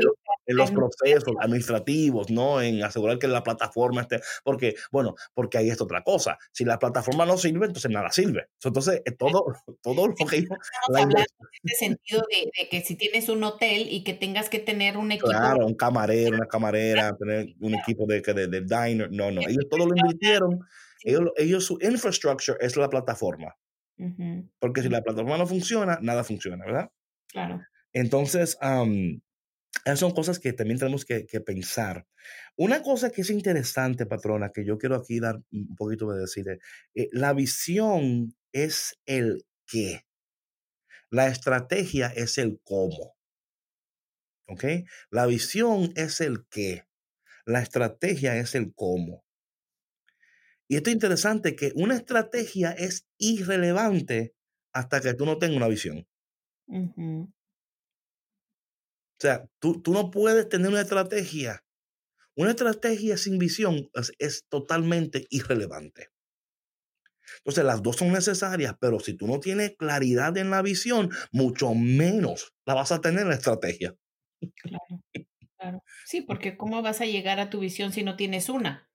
los procesos administrativos, ¿no? En asegurar que la plataforma esté, porque, bueno, porque ahí es otra cosa. Si la plataforma no sirve, entonces nada sirve. Entonces, todo, todo lo que... Estamos hablando en este sentido de, que si tienes un hotel y que tengas que tener un equipo... Claro, un camarero, una camarera, tener un equipo de, de, de diner, no, no, ellos todo lo invirtieron. Ellos, ellos, su infrastructure es la plataforma. Porque si la plataforma no funciona, nada funciona, ¿verdad? Claro. Entonces, esas son cosas que también tenemos que, pensar. Una cosa que es interesante, patrona, que yo quiero aquí dar un poquito de decir, eh, la visión es el qué. La estrategia es el cómo. ¿Ok? La visión es el qué. La estrategia es el cómo. Y esto es interesante que una estrategia es irrelevante hasta que tú no tengas una visión. O sea, tú, tú, no puedes tener una estrategia. Una estrategia sin visión es, totalmente irrelevante. Entonces, las dos son necesarias, pero si tú no tienes claridad en la visión, mucho menos la vas a tener en la estrategia. Claro, claro. Sí, porque ¿cómo vas a llegar a tu visión si no tienes una?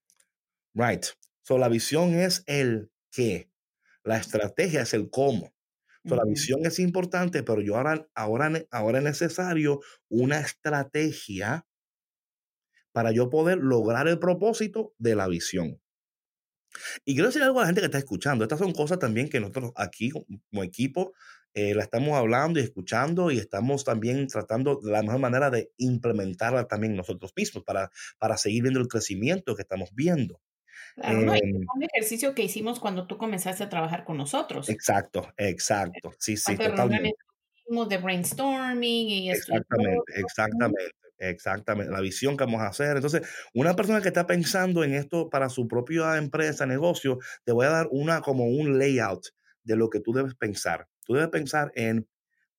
Right. So, la visión es el qué, la estrategia es el cómo. So, La visión es importante, pero yo ahora, ahora, ahora es necesario una estrategia para yo poder lograr el propósito de la visión. Y quiero decir algo a la gente que está escuchando. Estas son cosas también que nosotros aquí como equipo eh, la estamos hablando y escuchando y estamos también tratando de la mejor manera de implementarla también nosotros mismos para, para seguir viendo el crecimiento que estamos viendo. Claro, em un ejercicio que hicimos cuando tú comenzaste a trabajar con nosotros. Exacto, exacto. Sí, sí, totalmente. De brainstorming y Exactamente, exactamente. Exactamente, la visión que vamos a hacer. Entonces, una persona que está pensando en esto para su propia empresa, negocio, te voy a dar una como un layout de lo que tú debes pensar. Tú debes pensar en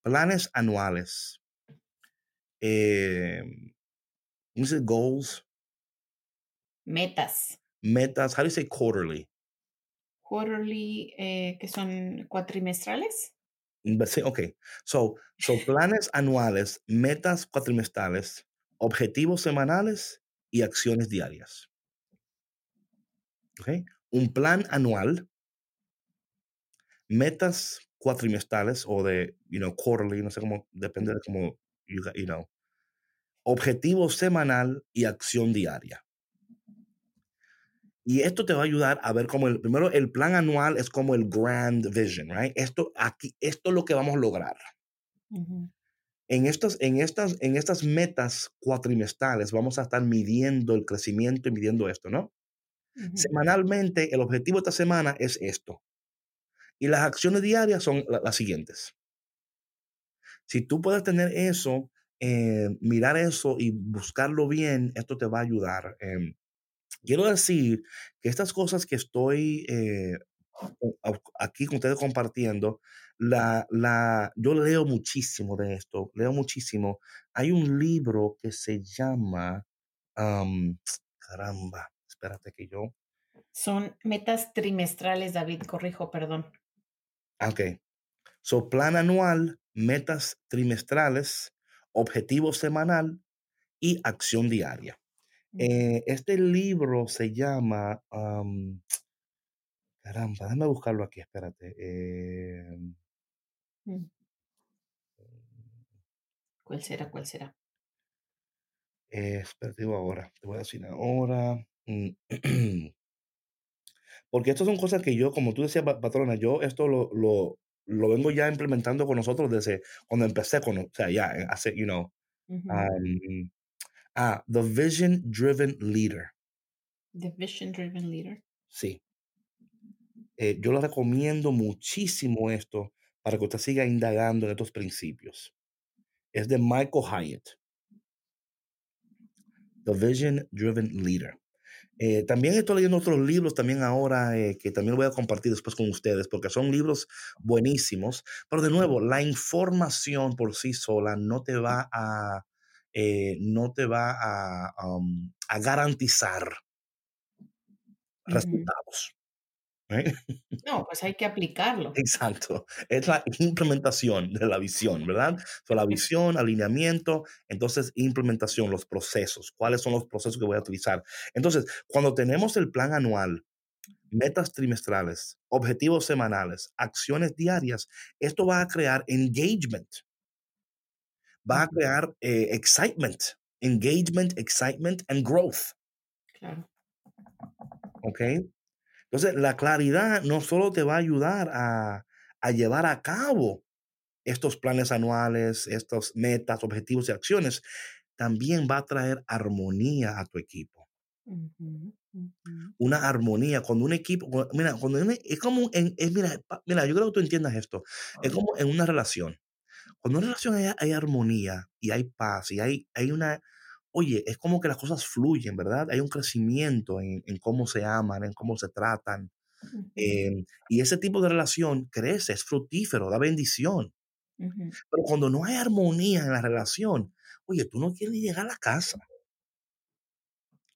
planes anuales. Eh, goals? Metas. Metas. How do you say quarterly? Quarterly, eh, que son cuatrimestrales. Sí, ok. So, so planes anuales, metas cuatrimestrales, objetivos semanales y acciones diarias. Okay. Un plan anual metas cuatrimestrales o de, you know, quarterly, no sé cómo, depende de cómo, you, you know, objetivo semanal y acción diaria. Y esto te va a ayudar a ver cómo el, primero, el plan anual es como el grand vision, right? Esto aquí, esto es lo que vamos a lograr. En estas, en, estas, en estas metas cuatrimestrales vamos a estar midiendo el crecimiento y midiendo esto, ¿no? Semanalmente, el objetivo de esta semana es esto. Y las acciones diarias son las siguientes. Si tú puedes tener eso, eh, mirar eso y buscarlo bien, esto te va a ayudar. Em, quiero decir que estas cosas que estoy eh, aquí con ustedes compartiendo, la, la, yo leo muchísimo de esto, leo muchísimo. Hay un libro que se llama, caramba, espérate que yo. Son metas trimestrales, David, corrijo, perdón. Ok. So, plan anual, metas trimestrales, objetivo semanal y acción diaria. Eh, este libro se llama. caramba, déjame buscarlo aquí, espérate. Mm. ¿Cuál será? ¿Cuál será? Eh, espérate, ahora. Te voy a decir ahora. Mm, Porque estas son cosas que yo, como tú decías, patrona, yo esto lo, lo, lo vengo ya implementando con nosotros desde cuando empecé con, o sea, ya hace, you know, um, ah, The Vision Driven Leader. The Vision Driven Leader. Sí. Eh, yo lo recomiendo muchísimo esto para que usted siga indagando en estos principios. Es de Michael Hyatt. The Vision Driven Leader. Eh, también estoy leyendo otros libros también ahora eh, que también voy a compartir después con ustedes porque son libros buenísimos. Pero de nuevo, la información por sí sola no te va a, eh, no te va a, um, a garantizar resultados. ¿Eh? No, pues hay que aplicarlo. Exacto. Es la implementación de la visión, ¿verdad? So, la visión, alineamiento, entonces implementación, los procesos. ¿Cuáles son los procesos que voy a utilizar? Entonces, cuando tenemos el plan anual, metas trimestrales, objetivos semanales, acciones diarias, esto va a crear engagement. Va a crear eh, excitement, engagement, excitement and growth. Claro. ¿Ok? Entonces, la claridad no solo te va a ayudar a, llevar a cabo estos planes anuales, estas metas, objetivos y acciones, también va a traer armonía a tu equipo. Una armonía, cuando un equipo, mira, cuando es como, en, mira, mira, yo creo que tú entiendas esto, es como en una relación. Cuando en una relación hay, armonía y hay paz y hay, hay una, oye, es como que las cosas fluyen, ¿verdad? Hay un crecimiento en, cómo se aman, en cómo se tratan. Em, y ese tipo de relación crece, es fructífero, da bendición. Pero cuando no hay armonía en la relación, oye, tú no quieres ni llegar a la casa.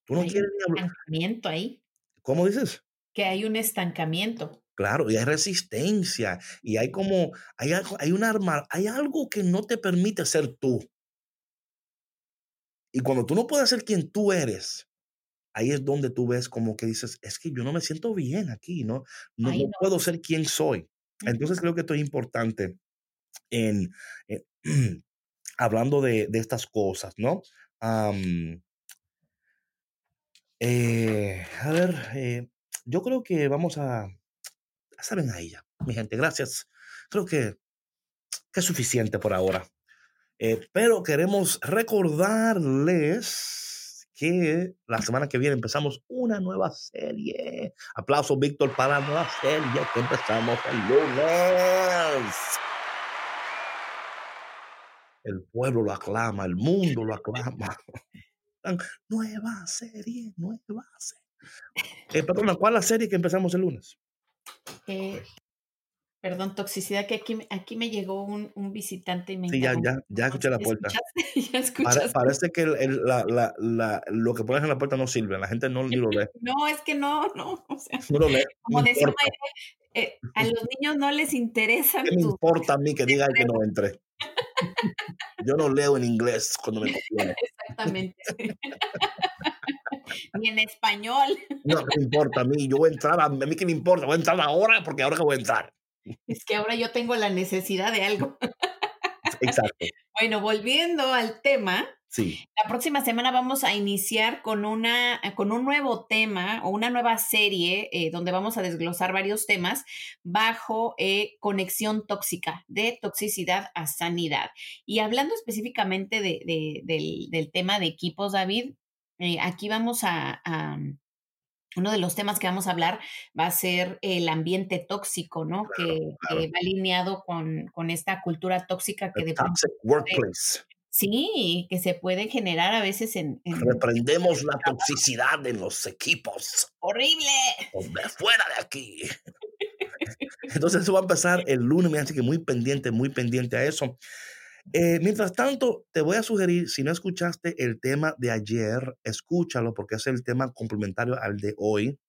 Tú no hay quieres un estancamiento ahí. ¿Cómo dices? Que hay un estancamiento. Claro, y hay resistencia, y hay como, hay, hay un arma, hay algo que no te permite ser tú. Y cuando tú no puedes ser quien tú eres, ahí es donde tú ves como que dices, es que yo no me siento bien aquí, ¿no? No, puedo ser quien soy. Entonces creo que esto es importante en, eh, hablando de, estas cosas, ¿no? Eh, a ver, eh, yo creo que vamos a... Saben a ella, mi gente, gracias. Creo que, que es suficiente por ahora. Eh, pero queremos recordarles que la semana que viene empezamos una nueva serie. Aplausos, Víctor, para la nueva serie que empezamos el lunes. El pueblo lo aclama, el mundo lo aclama. nueva serie, nueva serie. Eh, perdona, ¿cuál es la serie que empezamos el lunes? Eh, perdón, toxicidad, que aquí, aquí me llegó un, un visitante y me Sí, ya, ya, ya escuché la puerta. ¿Ya escuchaste? parece que el, la, la, la, lo que pones en la puerta no sirve, la gente no ni lo lee. No, es que no, no. O sea, no lo lee. Como decía eh, a los niños no les interesa. ¿Qué me importa a mí que digan que no entré? Yo no leo en inglés cuando me conviene. Exactamente. Ni en español. No, me importa a mí. Yo voy a entrar, a mí que me importa, voy a entrar ahora porque ahora que voy a entrar. Es que ahora yo tengo la necesidad de algo. Exacto. Bueno, volviendo al tema, Sí. La próxima semana vamos a iniciar con, una, con un nuevo tema o una nueva serie eh, donde vamos a desglosar varios temas bajo eh, conexión tóxica, de toxicidad a sanidad. Y hablando específicamente de, del, tema de equipos, David, eh, aquí vamos a, uno de los temas que vamos a hablar va a ser el ambiente tóxico, ¿no? que, va alineado con, con, esta cultura tóxica que de toxic workplace. Sí, que se puede generar a veces en... Reprendemos la toxicidad en los equipos. ¡Horrible! fuera de aquí. Entonces eso va a empezar el lunes, así que muy pendiente, muy pendiente a eso. Eh, mientras tanto, te voy a sugerir, si no escuchaste el tema de ayer, escúchalo porque es el tema complementario al de hoy.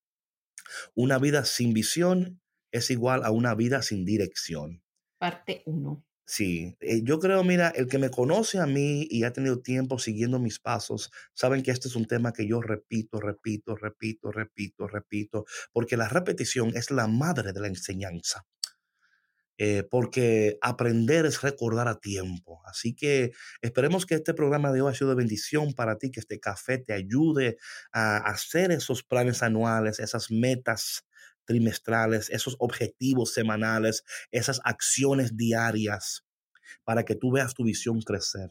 Una vida sin visión es igual a una vida sin dirección. Parte 1. Sí, eh, yo creo, mira, el que me conoce a mí y ha tenido tiempo siguiendo mis pasos, saben que este es un tema que yo repito, repito, repito, repito, repito, porque la repetición es la madre de la enseñanza. Eh, porque aprender es recordar a tiempo. Así que esperemos que este programa de hoy haya sido de bendición para ti, que este café te ayude a hacer esos planes anuales, esas metas trimestrales, esos objetivos semanales, esas acciones diarias, para que tú veas tu visión crecer,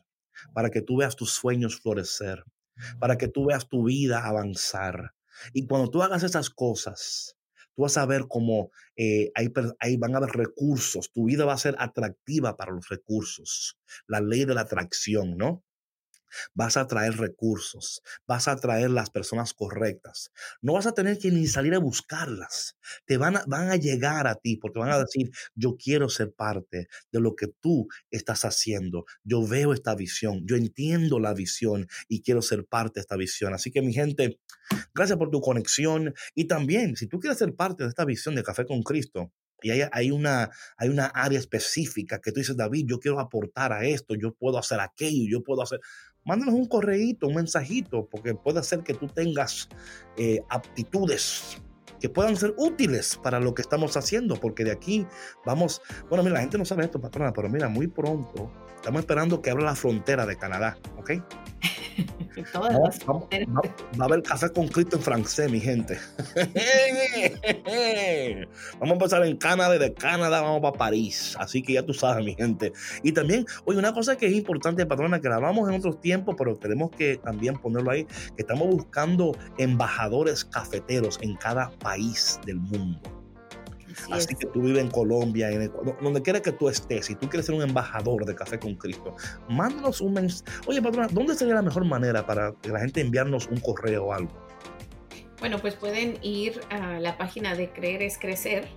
para que tú veas tus sueños florecer, para que tú veas tu vida avanzar. Y cuando tú hagas esas cosas, tú vas a ver cómo eh, ahí, van a haber recursos, tu vida va a ser atractiva para los recursos, la ley de la atracción, ¿no? Vas a traer recursos, vas a traer las personas correctas. No vas a tener que ni salir a buscarlas. Te van a, van a llegar a ti porque van a decir, yo quiero ser parte de lo que tú estás haciendo. Yo veo esta visión, yo entiendo la visión y quiero ser parte de esta visión. Así que mi gente, gracias por tu conexión y también si tú quieres ser parte de esta visión de Café con Cristo, y hay, hay, una, hay una área específica que tú dices, David, yo quiero aportar a esto, yo puedo hacer aquello, yo puedo hacer mándanos un correíto, un mensajito, porque puede ser que tú tengas eh, aptitudes que puedan ser útiles para lo que estamos haciendo, porque de aquí vamos, bueno, mira, la gente no sabe esto, patrona, pero mira, muy pronto estamos esperando que abra la frontera de Canadá, ¿ok? va, a haber café con Cristo en francés, mi gente. vamos a empezar en Canadá, de Canadá vamos para París. Así que ya tú sabes, mi gente. Y también, oye, una cosa que es importante, patrona, que grabamos en otros tiempos, pero tenemos que también ponerlo ahí, que estamos buscando embajadores cafeteros en cada país del mundo. Así, que tú vives en Colombia, en donde quiera que tú estés, si tú quieres ser un embajador de Café con Cristo, mándanos un mensaje. Oye, patrona, ¿dónde sería la mejor manera para que la gente enviarnos un correo o algo? Bueno, pues pueden ir a la página de Creer es Crecer.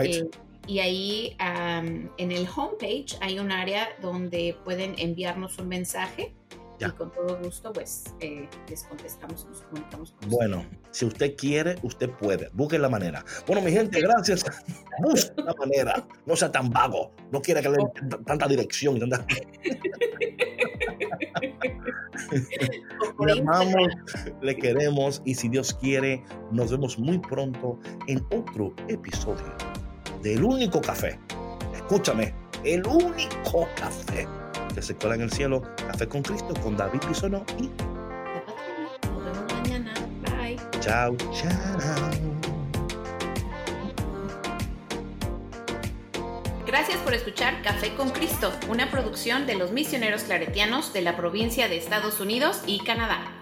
Eh, y ahí en el homepage hay un área donde pueden enviarnos un mensaje y con todo gusto, pues eh, les contestamos, nos comunicamos con Bueno, si usted quiere, usted puede. Busque la manera. Bueno, mi gente, gracias. Busque la manera. No sea tan vago. No quiera que le den tanta dirección y tanta. le amamos, le queremos y si Dios quiere, nos vemos muy pronto en otro episodio del único café. Escúchame, el único café se cuela en el cielo. Café con Cristo con David Bisono y... Nos. Chao, chao. Gracias por escuchar Café con Cristo, una producción de los misioneros claretianos de la provincia de Estados Unidos y Canadá.